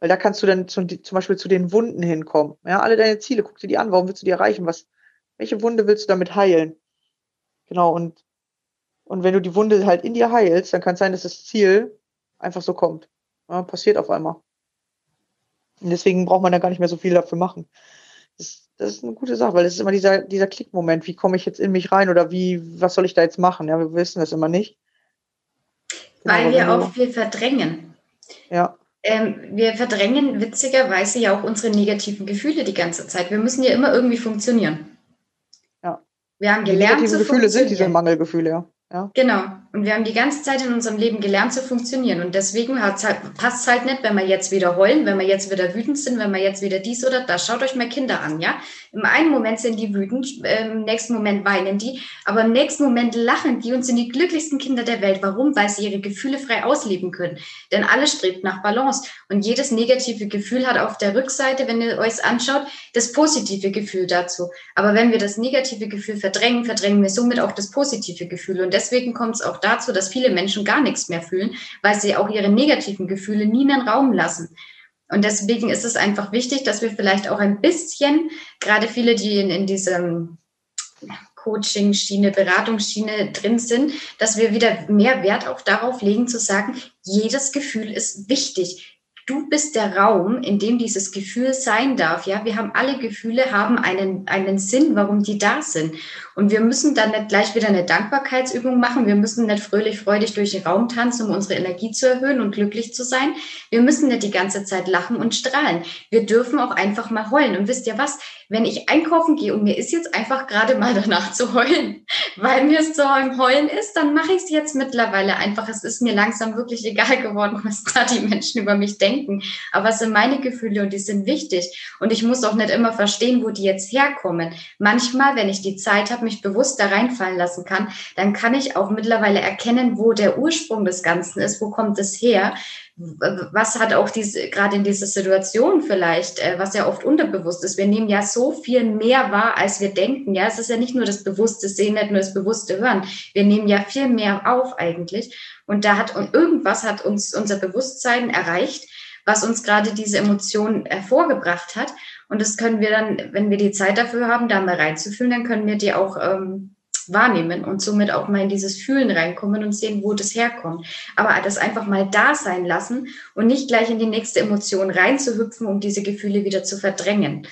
Weil da kannst du dann zum, zum Beispiel zu den Wunden hinkommen. Ja, alle deine Ziele, guck dir die an, warum willst du die erreichen? Was, welche Wunde willst du damit heilen? Genau, und, und wenn du die Wunde halt in dir heilst, dann kann es sein, dass das Ziel einfach so kommt. Ja, passiert auf einmal. Und deswegen braucht man da gar nicht mehr so viel dafür machen. Das, das ist eine gute Sache, weil es ist immer dieser, dieser Klickmoment. Wie komme ich jetzt in mich rein oder wie, was soll ich da jetzt machen? Ja, wir wissen das immer nicht. Genau, weil wir auch viel verdrängen. Ja ähm, wir verdrängen witzigerweise ja auch unsere negativen Gefühle die ganze Zeit. Wir müssen ja immer irgendwie funktionieren. Ja. Wir haben gelernt zu Gefühle sind diese Mangelgefühle, ja. Ja. Genau. Und wir haben die ganze Zeit in unserem Leben gelernt zu funktionieren. Und deswegen halt, passt es halt nicht, wenn wir jetzt wieder heulen, wenn wir jetzt wieder wütend sind, wenn wir jetzt wieder dies oder das. Schaut euch mal Kinder an, ja. Im einen Moment sind die wütend, im nächsten Moment weinen die, aber im nächsten Moment lachen die und sind die glücklichsten Kinder der Welt. Warum? Weil sie ihre Gefühle frei ausleben können. Denn alles strebt nach Balance. Und jedes negative Gefühl hat auf der Rückseite, wenn ihr euch anschaut, das positive Gefühl dazu. Aber wenn wir das negative Gefühl verdrängen, verdrängen wir somit auch das positive Gefühl. Und deswegen kommt es auch dazu, dass viele Menschen gar nichts mehr fühlen, weil sie auch ihre negativen Gefühle nie einen Raum lassen. Und deswegen ist es einfach wichtig, dass wir vielleicht auch ein bisschen, gerade viele, die in, in diesem Coaching-Schiene, Beratungsschiene drin sind, dass wir wieder mehr Wert auch darauf legen, zu sagen, jedes Gefühl ist wichtig du bist der Raum, in dem dieses Gefühl sein darf. Ja, wir haben alle Gefühle, haben einen, einen Sinn, warum die da sind. Und wir müssen dann nicht gleich wieder eine Dankbarkeitsübung machen. Wir müssen nicht fröhlich, freudig durch den Raum tanzen, um unsere Energie zu erhöhen und glücklich zu sein. Wir müssen nicht die ganze Zeit lachen und strahlen. Wir dürfen auch einfach mal heulen. Und wisst ihr was? Wenn ich einkaufen gehe und mir ist jetzt einfach gerade mal danach zu heulen, weil mir es im Heulen ist, dann mache ich es jetzt mittlerweile einfach. Es ist mir langsam wirklich egal geworden, was da die Menschen über mich denken denken. Aber es sind meine Gefühle und die sind wichtig. Und ich muss auch nicht immer verstehen, wo die jetzt herkommen. Manchmal, wenn ich die Zeit habe, mich bewusst da reinfallen lassen kann, dann kann ich auch mittlerweile erkennen, wo der Ursprung des Ganzen ist, wo kommt es her. Was hat auch diese, gerade in dieser Situation vielleicht, äh, was ja oft unterbewusst ist. Wir nehmen ja so viel mehr wahr, als wir denken. Ja, es ist ja nicht nur das bewusste Sehen, nicht nur das bewusste Hören. Wir nehmen ja viel mehr auf eigentlich. Und da hat, und irgendwas hat uns unser Bewusstsein erreicht, was uns gerade diese Emotion hervorgebracht hat. Und das können wir dann, wenn wir die Zeit dafür haben, da mal reinzufühlen, dann können wir die auch ähm, wahrnehmen und somit auch mal in dieses Fühlen reinkommen und sehen, wo das herkommt. Aber das einfach mal da sein lassen und nicht gleich in die nächste Emotion reinzuhüpfen, um diese Gefühle wieder zu verdrängen.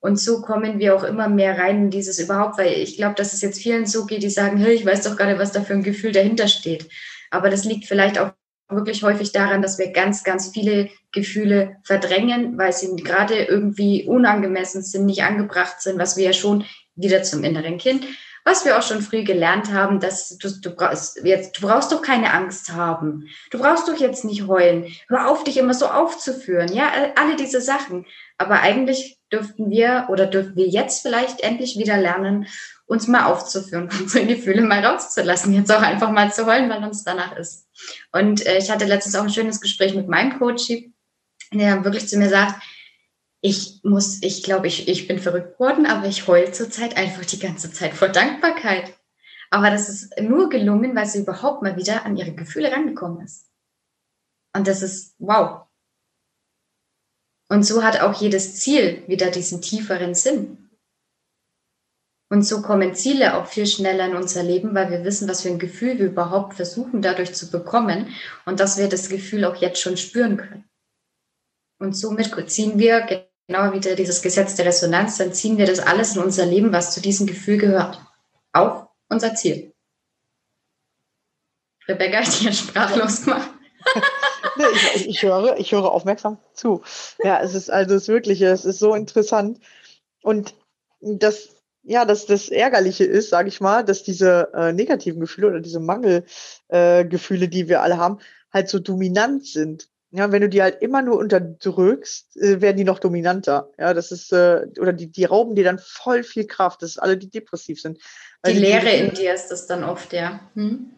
Und so kommen wir auch immer mehr rein in dieses überhaupt, weil ich glaube, dass es jetzt vielen so geht, die sagen, hey, ich weiß doch gerade, was da für ein Gefühl dahinter steht. Aber das liegt vielleicht auch wirklich häufig daran, dass wir ganz, ganz viele Gefühle verdrängen, weil sie gerade irgendwie unangemessen sind, nicht angebracht sind, was wir ja schon wieder zum inneren Kind was wir auch schon früh gelernt haben, dass du, du brauchst jetzt, du brauchst doch keine Angst haben. Du brauchst doch jetzt nicht heulen. Hör auf, dich immer so aufzuführen. Ja, alle diese Sachen. Aber eigentlich dürften wir oder dürfen wir jetzt vielleicht endlich wieder lernen, uns mal aufzuführen, unsere Gefühle mal rauszulassen, jetzt auch einfach mal zu heulen, weil uns danach ist. Und äh, ich hatte letztens auch ein schönes Gespräch mit meinem Coach, der wirklich zu mir sagt, ich muss, ich glaube, ich, ich bin verrückt worden, aber ich heule zurzeit einfach die ganze Zeit vor Dankbarkeit. Aber das ist nur gelungen, weil sie überhaupt mal wieder an ihre Gefühle rangekommen ist. Und das ist wow. Und so hat auch jedes Ziel wieder diesen tieferen Sinn. Und so kommen Ziele auch viel schneller in unser Leben, weil wir wissen, was für ein Gefühl wir überhaupt versuchen dadurch zu bekommen und dass wir das Gefühl auch jetzt schon spüren können. Und somit ziehen wir genau wieder dieses Gesetz der Resonanz, dann ziehen wir das alles in unser Leben, was zu diesem Gefühl gehört. Auch unser Ziel. Rebecca hat hier sprachlos gemacht. ich, ich, höre, ich höre aufmerksam zu. Ja, es ist also es ist wirklich, es ist so interessant. Und das, ja, dass das Ärgerliche ist, sage ich mal, dass diese äh, negativen Gefühle oder diese Mangelgefühle, äh, die wir alle haben, halt so dominant sind. Ja, wenn du die halt immer nur unterdrückst, äh, werden die noch dominanter. Ja, das ist, äh, oder die, die rauben dir dann voll viel Kraft. Das ist alle, die depressiv sind. die Leere in dir ist das dann oft, ja. Hm?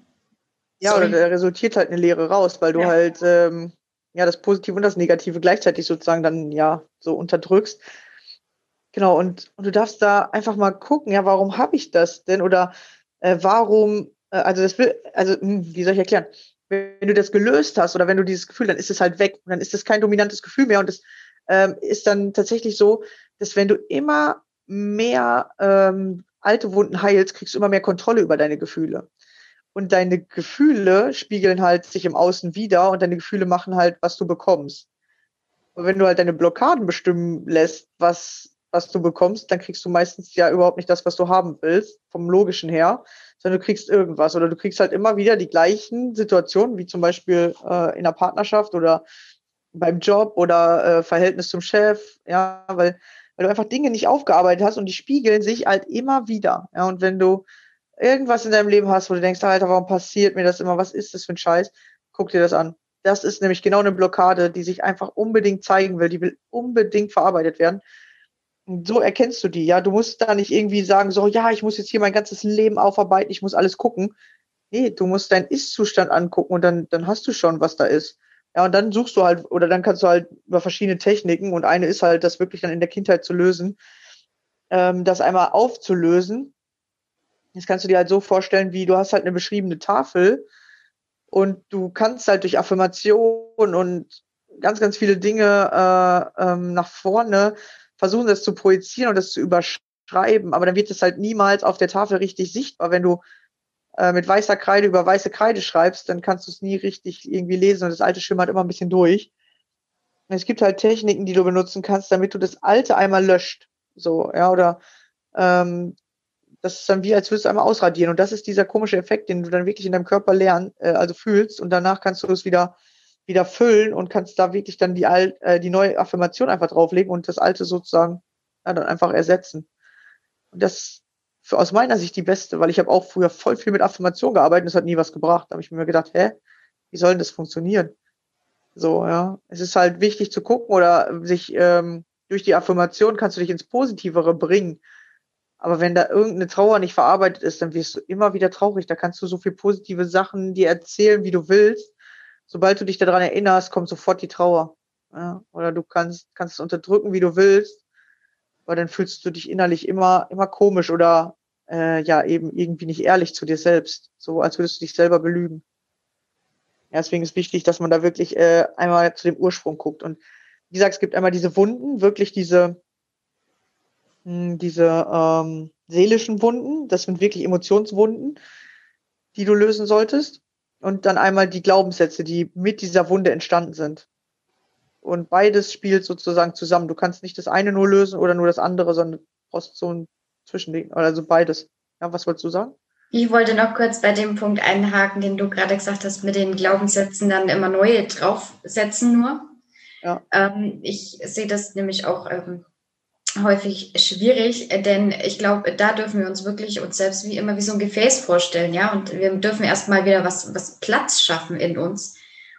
Ja, Sorry. oder da resultiert halt eine Leere raus, weil du ja. halt ähm, ja das Positive und das Negative gleichzeitig sozusagen dann ja so unterdrückst. Genau, und, und du darfst da einfach mal gucken, ja, warum habe ich das denn? Oder äh, warum, äh, also das will, also, hm, wie soll ich erklären? Wenn du das gelöst hast oder wenn du dieses Gefühl, dann ist es halt weg. Und dann ist es kein dominantes Gefühl mehr. Und es ähm, ist dann tatsächlich so, dass wenn du immer mehr ähm, alte Wunden heilst, kriegst du immer mehr Kontrolle über deine Gefühle. Und deine Gefühle spiegeln halt sich im Außen wieder und deine Gefühle machen halt, was du bekommst. Und wenn du halt deine Blockaden bestimmen lässt, was, was du bekommst, dann kriegst du meistens ja überhaupt nicht das, was du haben willst, vom Logischen her, sondern du kriegst irgendwas oder du kriegst halt immer wieder die gleichen Situationen, wie zum Beispiel äh, in der Partnerschaft oder beim Job oder äh, Verhältnis zum Chef, ja, weil, weil du einfach Dinge nicht aufgearbeitet hast und die spiegeln sich halt immer wieder. Ja, und wenn du irgendwas in deinem Leben hast, wo du denkst, Alter, warum passiert mir das immer? Was ist das für ein Scheiß? Guck dir das an. Das ist nämlich genau eine Blockade, die sich einfach unbedingt zeigen will. Die will unbedingt verarbeitet werden so erkennst du die, ja. Du musst da nicht irgendwie sagen, so, ja, ich muss jetzt hier mein ganzes Leben aufarbeiten, ich muss alles gucken. Nee, du musst deinen Ist-Zustand angucken und dann, dann hast du schon, was da ist. Ja, und dann suchst du halt, oder dann kannst du halt über verschiedene Techniken und eine ist halt, das wirklich dann in der Kindheit zu lösen, ähm, das einmal aufzulösen. Das kannst du dir halt so vorstellen, wie du hast halt eine beschriebene Tafel und du kannst halt durch Affirmation und ganz, ganz viele Dinge äh, ähm, nach vorne versuchen das zu projizieren und das zu überschreiben, aber dann wird es halt niemals auf der Tafel richtig sichtbar. Wenn du äh, mit weißer Kreide über weiße Kreide schreibst, dann kannst du es nie richtig irgendwie lesen und das alte schimmert immer ein bisschen durch. Es gibt halt Techniken, die du benutzen kannst, damit du das alte einmal löscht. So, ja, oder ähm, das ist dann wie, als würdest du einmal ausradieren. Und das ist dieser komische Effekt, den du dann wirklich in deinem Körper lernst, äh, also fühlst und danach kannst du es wieder wieder füllen und kannst da wirklich dann die, alt, äh, die neue Affirmation einfach drauflegen und das alte sozusagen ja, dann einfach ersetzen. Und das für aus meiner Sicht die beste, weil ich habe auch früher voll viel mit Affirmation gearbeitet und es hat nie was gebracht. Da habe ich mir gedacht, hä, wie soll denn das funktionieren? So, ja. Es ist halt wichtig zu gucken oder sich ähm, durch die Affirmation kannst du dich ins Positivere bringen. Aber wenn da irgendeine Trauer nicht verarbeitet ist, dann wirst du immer wieder traurig. Da kannst du so viel positive Sachen dir erzählen, wie du willst sobald du dich daran erinnerst, kommt sofort die Trauer. Ja? Oder du kannst, kannst es unterdrücken, wie du willst, aber dann fühlst du dich innerlich immer, immer komisch oder äh, ja eben irgendwie nicht ehrlich zu dir selbst. So als würdest du dich selber belügen. Ja, deswegen ist wichtig, dass man da wirklich äh, einmal zu dem Ursprung guckt. Und wie gesagt, es gibt einmal diese Wunden, wirklich diese, mh, hm, diese ähm, seelischen Wunden, das sind wirklich Emotionswunden, die du lösen solltest. Und dann einmal die Glaubenssätze, die mit dieser Wunde entstanden sind. Und beides spielt sozusagen zusammen. Du kannst nicht das eine nur lösen oder nur das andere, sondern brauchst so ein Zwischending, also beides. Ja, was wolltest du sagen? Ich wollte noch kurz bei dem Punkt einhaken, den du gerade gesagt hast, mit den Glaubenssätzen dann immer neue draufsetzen nur. Ja. Ähm, ich sehe das nämlich auch ähm, häufig schwierig, denn ich glaube, da dürfen wir uns wirklich uns selbst wie immer wie so ein Gefäß vorstellen, ja, und wir dürfen erstmal wieder was, was Platz schaffen in uns,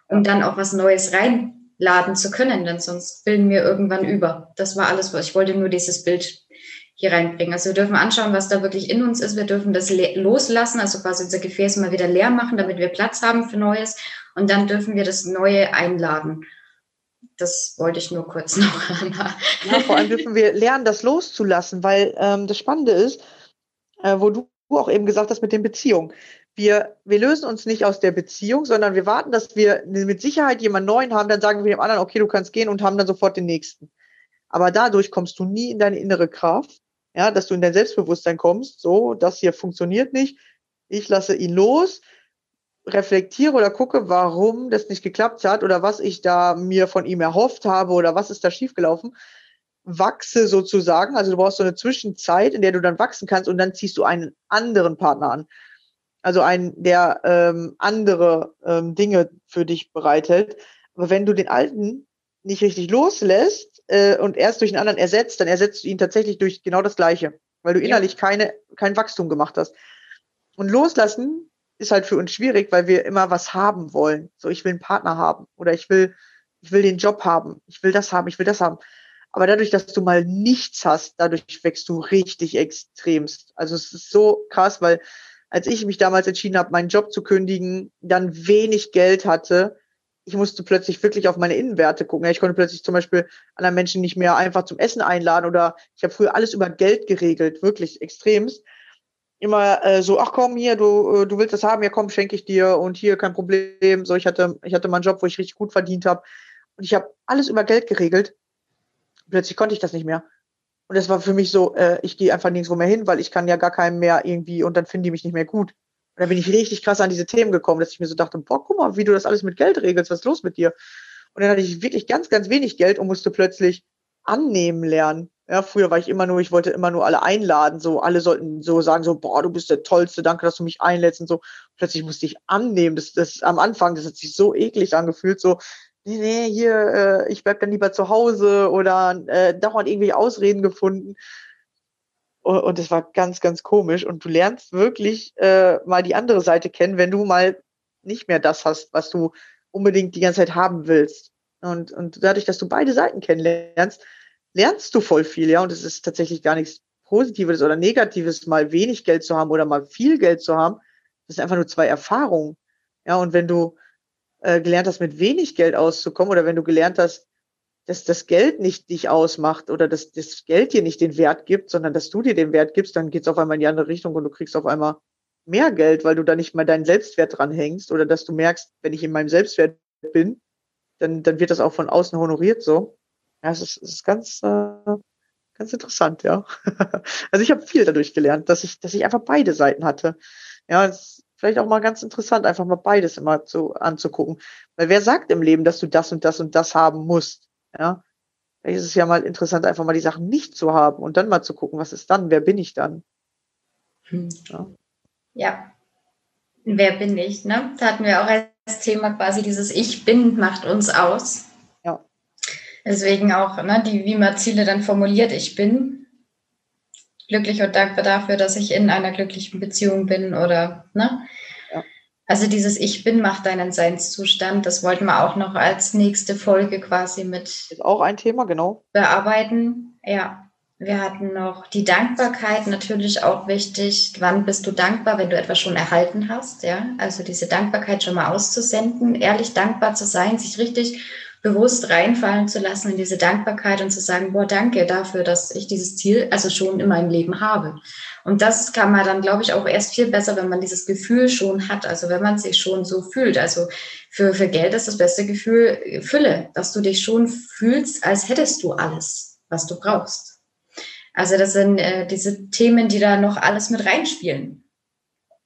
um dann auch was Neues reinladen zu können, denn sonst bilden wir irgendwann über. Das war alles, was ich wollte, nur dieses Bild hier reinbringen. Also wir dürfen anschauen, was da wirklich in uns ist. Wir dürfen das loslassen, also quasi unser Gefäß mal wieder leer machen, damit wir Platz haben für Neues. Und dann dürfen wir das Neue einladen. Das wollte ich nur kurz noch. ja, vor allem dürfen wir lernen, das loszulassen, weil ähm, das Spannende ist, äh, wo du auch eben gesagt hast mit den Beziehungen. Wir, wir lösen uns nicht aus der Beziehung, sondern wir warten, dass wir mit Sicherheit jemanden neuen haben, dann sagen wir dem anderen, okay, du kannst gehen und haben dann sofort den nächsten. Aber dadurch kommst du nie in deine innere Kraft, ja, dass du in dein Selbstbewusstsein kommst, so, das hier funktioniert nicht, ich lasse ihn los, reflektiere oder gucke, warum das nicht geklappt hat oder was ich da mir von ihm erhofft habe oder was ist da schiefgelaufen, wachse sozusagen. Also du brauchst so eine Zwischenzeit, in der du dann wachsen kannst und dann ziehst du einen anderen Partner an. Also einen, der ähm, andere ähm, Dinge für dich bereithält. Aber wenn du den alten nicht richtig loslässt äh, und erst durch einen anderen ersetzt, dann ersetzt du ihn tatsächlich durch genau das Gleiche, weil du innerlich ja. keine, kein Wachstum gemacht hast. Und loslassen ist halt für uns schwierig, weil wir immer was haben wollen. So, ich will einen Partner haben oder ich will, ich will den Job haben, ich will das haben, ich will das haben. Aber dadurch, dass du mal nichts hast, dadurch wächst du richtig extremst. Also es ist so krass, weil als ich mich damals entschieden habe, meinen Job zu kündigen, dann wenig Geld hatte, ich musste plötzlich wirklich auf meine Innenwerte gucken. Ich konnte plötzlich zum Beispiel anderen Menschen nicht mehr einfach zum Essen einladen oder ich habe früher alles über Geld geregelt, wirklich extremst. Immer äh, so, ach komm hier, du, äh, du willst das haben, ja komm, schenke ich dir und hier kein Problem. So, ich hatte, ich hatte meinen Job, wo ich richtig gut verdient habe und ich habe alles über Geld geregelt. Plötzlich konnte ich das nicht mehr. Und das war für mich so, äh, ich gehe einfach nirgendwo mehr hin, weil ich kann ja gar keinem mehr irgendwie und dann finden die mich nicht mehr gut. Und da bin ich richtig krass an diese Themen gekommen, dass ich mir so dachte, boah, guck mal, wie du das alles mit Geld regelst, was ist los mit dir? Und dann hatte ich wirklich ganz, ganz wenig Geld und musste plötzlich annehmen lernen. Ja, früher war ich immer nur, ich wollte immer nur alle einladen, so alle sollten so sagen, so, boah, du bist der Tollste, danke, dass du mich einlädst und so. Plötzlich musste ich annehmen. Das, das am Anfang, das hat sich so eklig angefühlt, so, nee, nee, hier, äh, ich bleib dann lieber zu Hause oder äh, dauernd irgendwelche Ausreden gefunden. Und es war ganz, ganz komisch. Und du lernst wirklich äh, mal die andere Seite kennen, wenn du mal nicht mehr das hast, was du unbedingt die ganze Zeit haben willst. Und, und dadurch, dass du beide Seiten kennenlernst, lernst du voll viel, ja. Und es ist tatsächlich gar nichts Positives oder Negatives, mal wenig Geld zu haben oder mal viel Geld zu haben. Das sind einfach nur zwei Erfahrungen. Ja, und wenn du äh, gelernt hast, mit wenig Geld auszukommen oder wenn du gelernt hast, dass das Geld nicht dich ausmacht oder dass das Geld dir nicht den Wert gibt, sondern dass du dir den Wert gibst, dann geht's auf einmal in die andere Richtung und du kriegst auf einmal mehr Geld, weil du da nicht mal deinen Selbstwert dran hängst oder dass du merkst, wenn ich in meinem Selbstwert bin, dann, dann wird das auch von außen honoriert so. Ja, es ist, es ist ganz, äh, ganz interessant, ja. also ich habe viel dadurch gelernt, dass ich, dass ich einfach beide Seiten hatte. Ja, es ist vielleicht auch mal ganz interessant, einfach mal beides immer zu, anzugucken. Weil wer sagt im Leben, dass du das und das und das haben musst? Ja. Vielleicht ist es ja mal interessant, einfach mal die Sachen nicht zu haben und dann mal zu gucken, was ist dann, wer bin ich dann? Hm. Ja. ja. Wer bin ich? Ne? Da hatten wir auch als Thema quasi dieses Ich bin macht uns aus. Deswegen auch, ne, die, wie man Ziele dann formuliert, ich bin glücklich und dankbar dafür, dass ich in einer glücklichen Beziehung bin oder ne? Also dieses Ich bin macht deinen Seinszustand, das wollten wir auch noch als nächste Folge quasi mit. Ist auch ein Thema, genau. Bearbeiten, ja. Wir hatten noch die Dankbarkeit natürlich auch wichtig. Wann bist du dankbar, wenn du etwas schon erhalten hast? Ja, also diese Dankbarkeit schon mal auszusenden, ehrlich dankbar zu sein, sich richtig bewusst reinfallen zu lassen in diese Dankbarkeit und zu sagen, boah, danke dafür, dass ich dieses Ziel also schon in meinem Leben habe. Und das kann man dann, glaube ich, auch erst viel besser, wenn man dieses Gefühl schon hat, also wenn man sich schon so fühlt. Also für, für Geld ist das beste Gefühl Fülle, dass du dich schon fühlst, als hättest du alles, was du brauchst. Also das sind äh, diese Themen, die da noch alles mit reinspielen.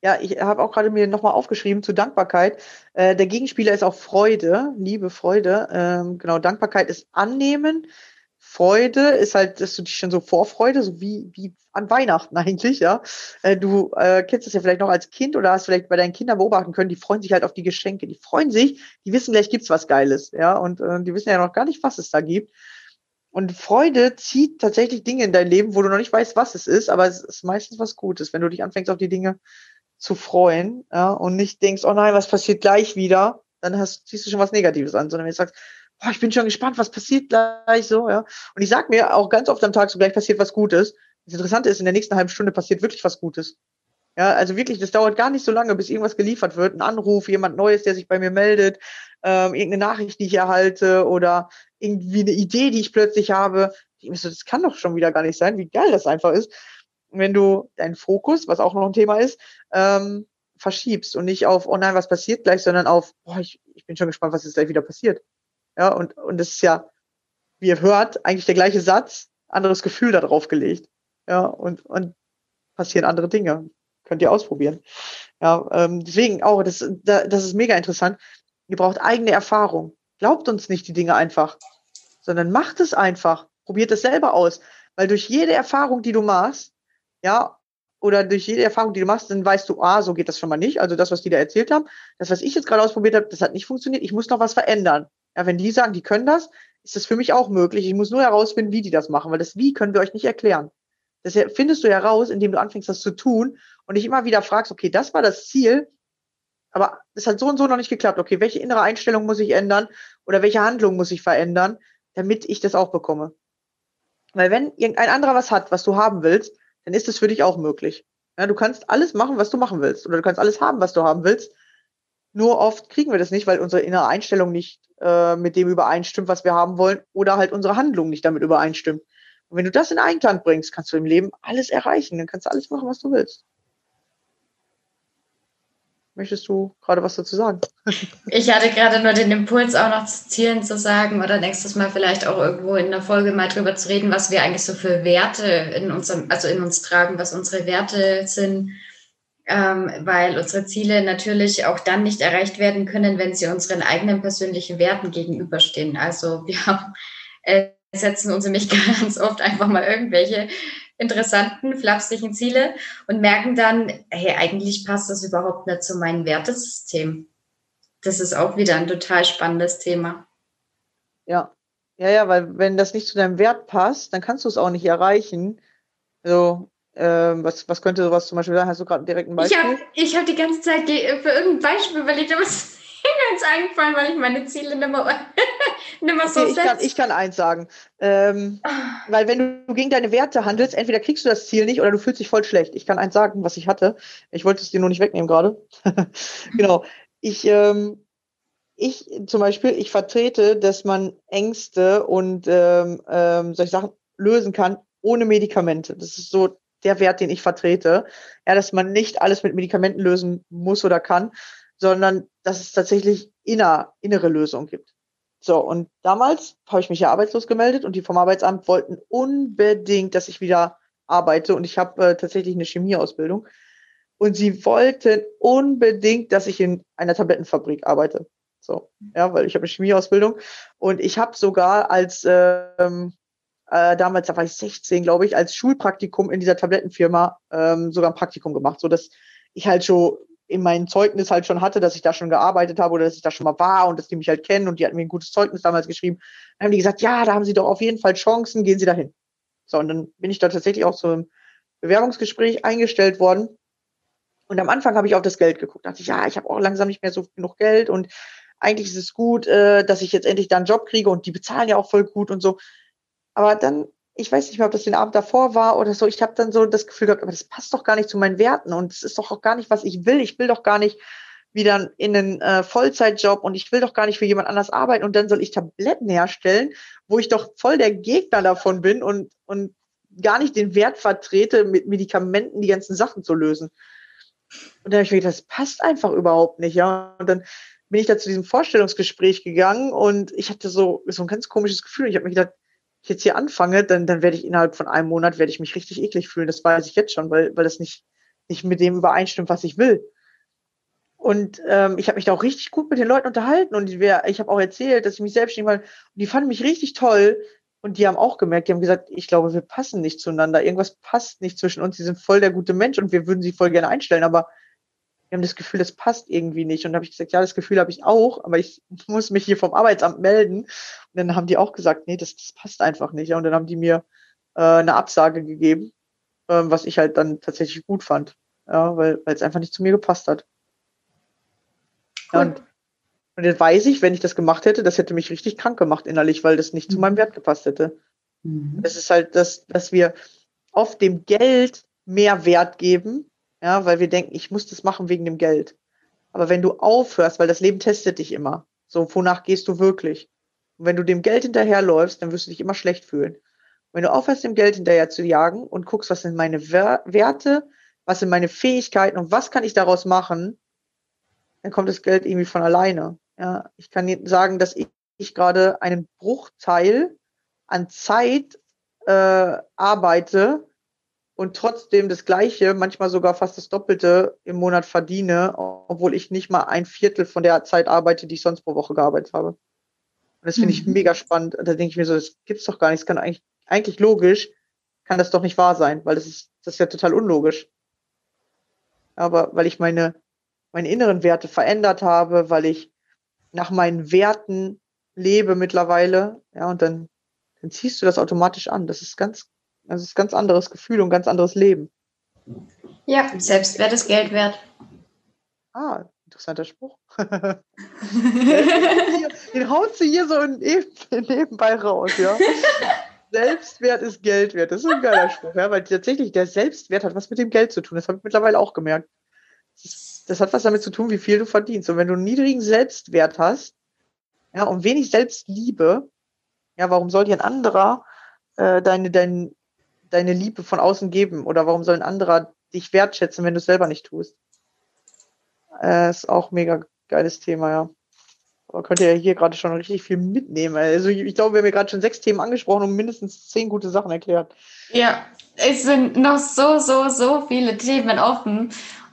Ja, ich habe auch gerade mir nochmal aufgeschrieben zu Dankbarkeit. Äh, der Gegenspieler ist auch Freude, Liebe, Freude. Ähm, genau, Dankbarkeit ist Annehmen. Freude ist halt, dass du dich schon so vorfreude, so wie, wie an Weihnachten eigentlich, ja. Äh, du äh, kennst das ja vielleicht noch als Kind oder hast vielleicht bei deinen Kindern beobachten können, die freuen sich halt auf die Geschenke. Die freuen sich, die wissen gleich gibt's was Geiles, ja. Und äh, die wissen ja noch gar nicht, was es da gibt. Und Freude zieht tatsächlich Dinge in dein Leben, wo du noch nicht weißt, was es ist, aber es ist meistens was Gutes, wenn du dich anfängst, auf die Dinge zu freuen ja, und nicht denkst, oh nein, was passiert gleich wieder, dann hast, ziehst du schon was Negatives an, sondern wenn du sagst, boah, ich bin schon gespannt, was passiert gleich so, ja. Und ich sag mir auch ganz oft am Tag so, gleich passiert was Gutes. Das Interessante ist, in der nächsten halben Stunde passiert wirklich was Gutes. Ja, also wirklich, das dauert gar nicht so lange, bis irgendwas geliefert wird. Ein Anruf, jemand Neues, der sich bei mir meldet, ähm, irgendeine Nachricht, die ich erhalte oder irgendwie eine Idee, die ich plötzlich habe. Ich so, das kann doch schon wieder gar nicht sein, wie geil das einfach ist wenn du deinen Fokus, was auch noch ein Thema ist, ähm, verschiebst und nicht auf, oh nein, was passiert gleich, sondern auf, boah, ich, ich bin schon gespannt, was jetzt gleich wieder passiert. Ja, und, und das ist ja, wie ihr hört, eigentlich der gleiche Satz, anderes Gefühl da drauf gelegt. Ja, und, und passieren andere Dinge. Könnt ihr ausprobieren. Ja, ähm, deswegen auch, das, das ist mega interessant. Ihr braucht eigene Erfahrung. Glaubt uns nicht die Dinge einfach, sondern macht es einfach. Probiert es selber aus. Weil durch jede Erfahrung, die du machst, ja, oder durch jede Erfahrung, die du machst, dann weißt du, ah, so geht das schon mal nicht. Also das, was die da erzählt haben, das, was ich jetzt gerade ausprobiert habe, das hat nicht funktioniert. Ich muss noch was verändern. Ja, wenn die sagen, die können das, ist das für mich auch möglich. Ich muss nur herausfinden, wie die das machen, weil das Wie können wir euch nicht erklären. Das findest du heraus, indem du anfängst, das zu tun und dich immer wieder fragst, okay, das war das Ziel, aber das hat so und so noch nicht geklappt. Okay, welche innere Einstellung muss ich ändern oder welche Handlung muss ich verändern, damit ich das auch bekomme? Weil wenn irgendein anderer was hat, was du haben willst, dann ist es für dich auch möglich. Ja, du kannst alles machen, was du machen willst. Oder du kannst alles haben, was du haben willst. Nur oft kriegen wir das nicht, weil unsere innere Einstellung nicht äh, mit dem übereinstimmt, was wir haben wollen, oder halt unsere Handlung nicht damit übereinstimmt. Und wenn du das in Einklang bringst, kannst du im Leben alles erreichen. Dann kannst du alles machen, was du willst. Möchtest du gerade was dazu sagen? Ich hatte gerade nur den Impuls, auch noch zu Zielen zu sagen oder nächstes Mal vielleicht auch irgendwo in der Folge mal drüber zu reden, was wir eigentlich so für Werte in unserem, also in uns tragen, was unsere Werte sind. Ähm, weil unsere Ziele natürlich auch dann nicht erreicht werden können, wenn sie unseren eigenen persönlichen Werten gegenüberstehen. Also wir haben, äh, setzen uns nämlich ganz oft einfach mal irgendwelche interessanten, flapsigen Ziele und merken dann, hey, eigentlich passt das überhaupt nicht zu meinem Wertesystem. Das ist auch wieder ein total spannendes Thema. Ja, ja, ja, weil wenn das nicht zu deinem Wert passt, dann kannst du es auch nicht erreichen. Also, ähm, was, was könnte sowas zum Beispiel sein? Hast du gerade direkt ein Beispiel? Ich habe ich hab die ganze Zeit für irgendein Beispiel überlegt, aber es mir jetzt eingefallen, weil ich meine Ziele nicht mehr, mehr so okay, ich kann, ich kann eins sagen. Ähm, ah. Weil wenn du gegen deine Werte handelst, entweder kriegst du das Ziel nicht oder du fühlst dich voll schlecht. Ich kann eins sagen, was ich hatte. Ich wollte es dir nur nicht wegnehmen gerade. genau. Ich, ähm, ich zum Beispiel, ich vertrete, dass man Ängste und ähm, ähm, solche Sachen lösen kann ohne Medikamente. Das ist so der Wert, den ich vertrete. Ja, dass man nicht alles mit Medikamenten lösen muss oder kann, sondern dass es tatsächlich inner, innere Lösungen gibt. So, und damals habe ich mich ja arbeitslos gemeldet und die vom Arbeitsamt wollten unbedingt, dass ich wieder arbeite und ich habe äh, tatsächlich eine Chemieausbildung. Und sie wollten unbedingt, dass ich in einer Tablettenfabrik arbeite. So, ja, weil ich habe eine Chemieausbildung und ich habe sogar als ähm, äh, damals, da war ich 16, glaube ich, als Schulpraktikum in dieser Tablettenfirma ähm, sogar ein Praktikum gemacht, so dass ich halt schon in meinem Zeugnis halt schon hatte, dass ich da schon gearbeitet habe oder dass ich da schon mal war und dass die mich halt kennen und die hatten mir ein gutes Zeugnis damals geschrieben. Dann haben die gesagt, ja, da haben sie doch auf jeden Fall Chancen, gehen Sie dahin. So, und dann bin ich da tatsächlich auch so im Bewerbungsgespräch eingestellt worden. Und am Anfang habe ich auf das Geld geguckt. Da dachte ich, ja, ich habe auch langsam nicht mehr so genug Geld und eigentlich ist es gut, äh, dass ich jetzt endlich da einen Job kriege und die bezahlen ja auch voll gut und so. Aber dann ich weiß nicht mehr, ob das den Abend davor war oder so, ich habe dann so das Gefühl gehabt, aber das passt doch gar nicht zu meinen Werten und es ist doch auch gar nicht, was ich will. Ich will doch gar nicht wieder in einen äh, Vollzeitjob und ich will doch gar nicht für jemand anders arbeiten und dann soll ich Tabletten herstellen, wo ich doch voll der Gegner davon bin und, und gar nicht den Wert vertrete, mit Medikamenten die ganzen Sachen zu lösen. Und dann habe ich mir gedacht, das passt einfach überhaupt nicht, ja. Und dann bin ich da zu diesem Vorstellungsgespräch gegangen und ich hatte so, so ein ganz komisches Gefühl. Ich habe mir gedacht, ich jetzt hier anfange, dann, dann werde ich innerhalb von einem Monat werde ich mich richtig eklig fühlen. Das weiß ich jetzt schon, weil, weil das nicht, nicht mit dem übereinstimmt, was ich will. Und ähm, ich habe mich da auch richtig gut mit den Leuten unterhalten und wir, ich habe auch erzählt, dass ich mich selbstständig war. Und die fanden mich richtig toll. Und die haben auch gemerkt, die haben gesagt, ich glaube, wir passen nicht zueinander. Irgendwas passt nicht zwischen uns. Die sind voll der gute Mensch und wir würden sie voll gerne einstellen. Aber wir haben das Gefühl, das passt irgendwie nicht. Und da habe ich gesagt, ja, das Gefühl habe ich auch, aber ich muss mich hier vom Arbeitsamt melden. Und dann haben die auch gesagt, nee, das, das passt einfach nicht. Und dann haben die mir äh, eine Absage gegeben, äh, was ich halt dann tatsächlich gut fand. Ja, weil es einfach nicht zu mir gepasst hat. Und, und jetzt weiß ich, wenn ich das gemacht hätte, das hätte mich richtig krank gemacht innerlich, weil das nicht mhm. zu meinem Wert gepasst hätte. Mhm. Es ist halt das, dass wir oft dem Geld mehr Wert geben, ja, weil wir denken, ich muss das machen wegen dem Geld. Aber wenn du aufhörst, weil das Leben testet dich immer, so, wonach gehst du wirklich? Und wenn du dem Geld hinterherläufst, dann wirst du dich immer schlecht fühlen. wenn du aufhörst, dem Geld hinterher zu jagen und guckst, was sind meine Werte, was sind meine Fähigkeiten und was kann ich daraus machen, dann kommt das Geld irgendwie von alleine. Ja, ich kann sagen, dass ich, ich gerade einen Bruchteil an Zeit äh, arbeite, und trotzdem das Gleiche, manchmal sogar fast das Doppelte im Monat verdiene, obwohl ich nicht mal ein Viertel von der Zeit arbeite, die ich sonst pro Woche gearbeitet habe. Und das finde ich mhm. mega spannend. Da denke ich mir so, das gibt's doch gar nicht. Das kann eigentlich, eigentlich logisch, kann das doch nicht wahr sein, weil das ist, das ist ja total unlogisch. Aber weil ich meine, meine inneren Werte verändert habe, weil ich nach meinen Werten lebe mittlerweile, ja, und dann, dann ziehst du das automatisch an. Das ist ganz, also es ist ein ganz anderes Gefühl und ein ganz anderes Leben. Ja, Selbstwert ist Geld wert. Ah, interessanter Spruch. Den haut sie hier so nebenbei raus, ja. Selbstwert ist Geld wert. Das ist ein geiler Spruch, ja, weil tatsächlich der Selbstwert hat was mit dem Geld zu tun. Das habe ich mittlerweile auch gemerkt. Das, ist, das, hat was damit zu tun, wie viel du verdienst. Und wenn du einen niedrigen Selbstwert hast, ja, und wenig Selbstliebe, ja, warum soll dir ein anderer äh, deine, dein, deine Liebe von außen geben? Oder warum soll ein anderer dich wertschätzen, wenn du es selber nicht tust? Äh, ist auch mega geiles Thema, ja. Aber könnt ihr ja hier gerade schon richtig viel mitnehmen. Also ich glaube, wir haben ja gerade schon sechs Themen angesprochen und mindestens zehn gute Sachen erklärt. Ja, es sind noch so, so, so viele Themen offen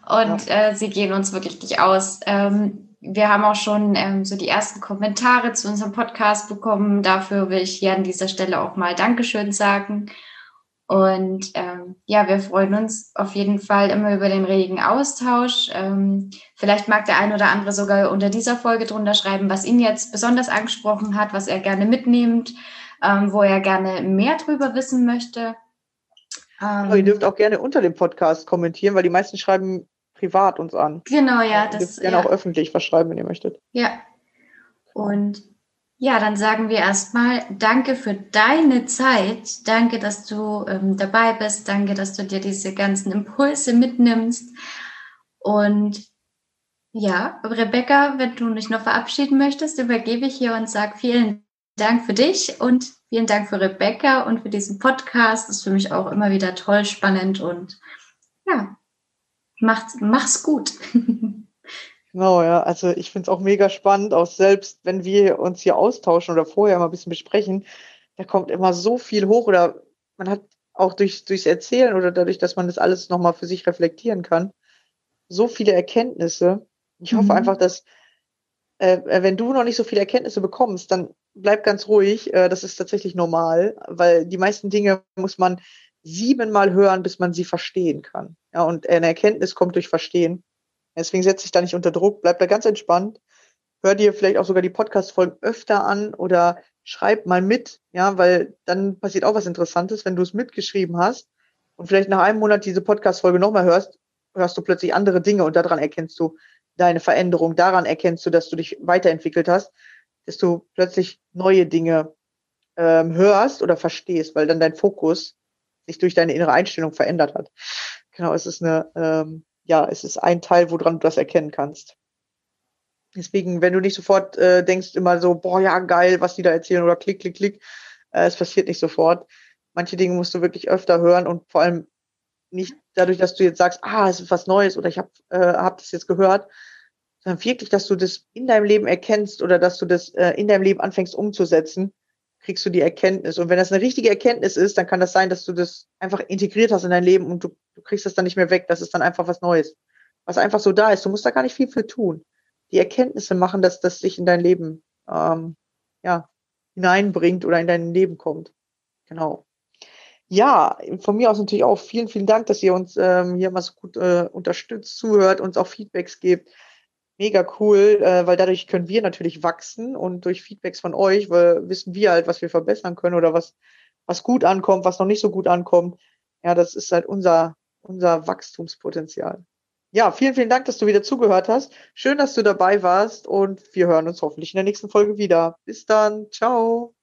und ja. äh, sie gehen uns wirklich nicht aus. Ähm, wir haben auch schon ähm, so die ersten Kommentare zu unserem Podcast bekommen. Dafür will ich hier an dieser Stelle auch mal Dankeschön sagen. Und ähm, ja, wir freuen uns auf jeden Fall immer über den regen Austausch. Ähm, vielleicht mag der ein oder andere sogar unter dieser Folge drunter schreiben, was ihn jetzt besonders angesprochen hat, was er gerne mitnimmt, ähm, wo er gerne mehr drüber wissen möchte. Ähm, ihr dürft auch gerne unter dem Podcast kommentieren, weil die meisten schreiben privat uns an. Genau, ja. Ihr dürft gerne ja. auch öffentlich was schreiben, wenn ihr möchtet. Ja. Und ja, dann sagen wir erstmal Danke für deine Zeit. Danke, dass du ähm, dabei bist. Danke, dass du dir diese ganzen Impulse mitnimmst. Und ja, Rebecca, wenn du dich noch verabschieden möchtest, übergebe ich hier und sage vielen Dank für dich und vielen Dank für Rebecca und für diesen Podcast. Das ist für mich auch immer wieder toll, spannend und ja, macht's, mach's gut. Genau, ja. Also ich finde es auch mega spannend, auch selbst wenn wir uns hier austauschen oder vorher mal ein bisschen besprechen, da kommt immer so viel hoch oder man hat auch durch, durchs Erzählen oder dadurch, dass man das alles nochmal für sich reflektieren kann, so viele Erkenntnisse. Ich hoffe mhm. einfach, dass äh, äh, wenn du noch nicht so viele Erkenntnisse bekommst, dann bleib ganz ruhig. Äh, das ist tatsächlich normal, weil die meisten Dinge muss man siebenmal hören, bis man sie verstehen kann. Ja, und eine Erkenntnis kommt durch Verstehen. Deswegen setze ich da nicht unter Druck, bleib da ganz entspannt. Hör dir vielleicht auch sogar die Podcast-Folgen öfter an oder schreib mal mit, ja, weil dann passiert auch was Interessantes, wenn du es mitgeschrieben hast und vielleicht nach einem Monat diese Podcast-Folge nochmal hörst, hörst du plötzlich andere Dinge und daran erkennst du deine Veränderung, daran erkennst du, dass du dich weiterentwickelt hast, dass du plötzlich neue Dinge ähm, hörst oder verstehst, weil dann dein Fokus sich durch deine innere Einstellung verändert hat. Genau, es ist eine, ähm, ja, es ist ein Teil, woran du das erkennen kannst. Deswegen, wenn du nicht sofort äh, denkst immer so, boah, ja, geil, was die da erzählen oder klick, klick, klick, äh, es passiert nicht sofort. Manche Dinge musst du wirklich öfter hören und vor allem nicht dadurch, dass du jetzt sagst, ah, es ist was Neues oder ich habe äh, hab das jetzt gehört, sondern wirklich, dass du das in deinem Leben erkennst oder dass du das äh, in deinem Leben anfängst umzusetzen, kriegst du die Erkenntnis. Und wenn das eine richtige Erkenntnis ist, dann kann das sein, dass du das einfach integriert hast in dein Leben und du, du kriegst das dann nicht mehr weg. Das ist dann einfach was Neues, was einfach so da ist. Du musst da gar nicht viel für tun. Die Erkenntnisse machen, dass das sich in dein Leben ähm, ja, hineinbringt oder in dein Leben kommt. Genau. Ja, von mir aus natürlich auch vielen, vielen Dank, dass ihr uns ähm, hier mal so gut äh, unterstützt, zuhört, uns auch Feedbacks gebt mega cool, äh, weil dadurch können wir natürlich wachsen und durch Feedbacks von euch weil, wissen wir halt, was wir verbessern können oder was, was gut ankommt, was noch nicht so gut ankommt. Ja, das ist halt unser, unser Wachstumspotenzial. Ja, vielen, vielen Dank, dass du wieder zugehört hast. Schön, dass du dabei warst und wir hören uns hoffentlich in der nächsten Folge wieder. Bis dann. Ciao.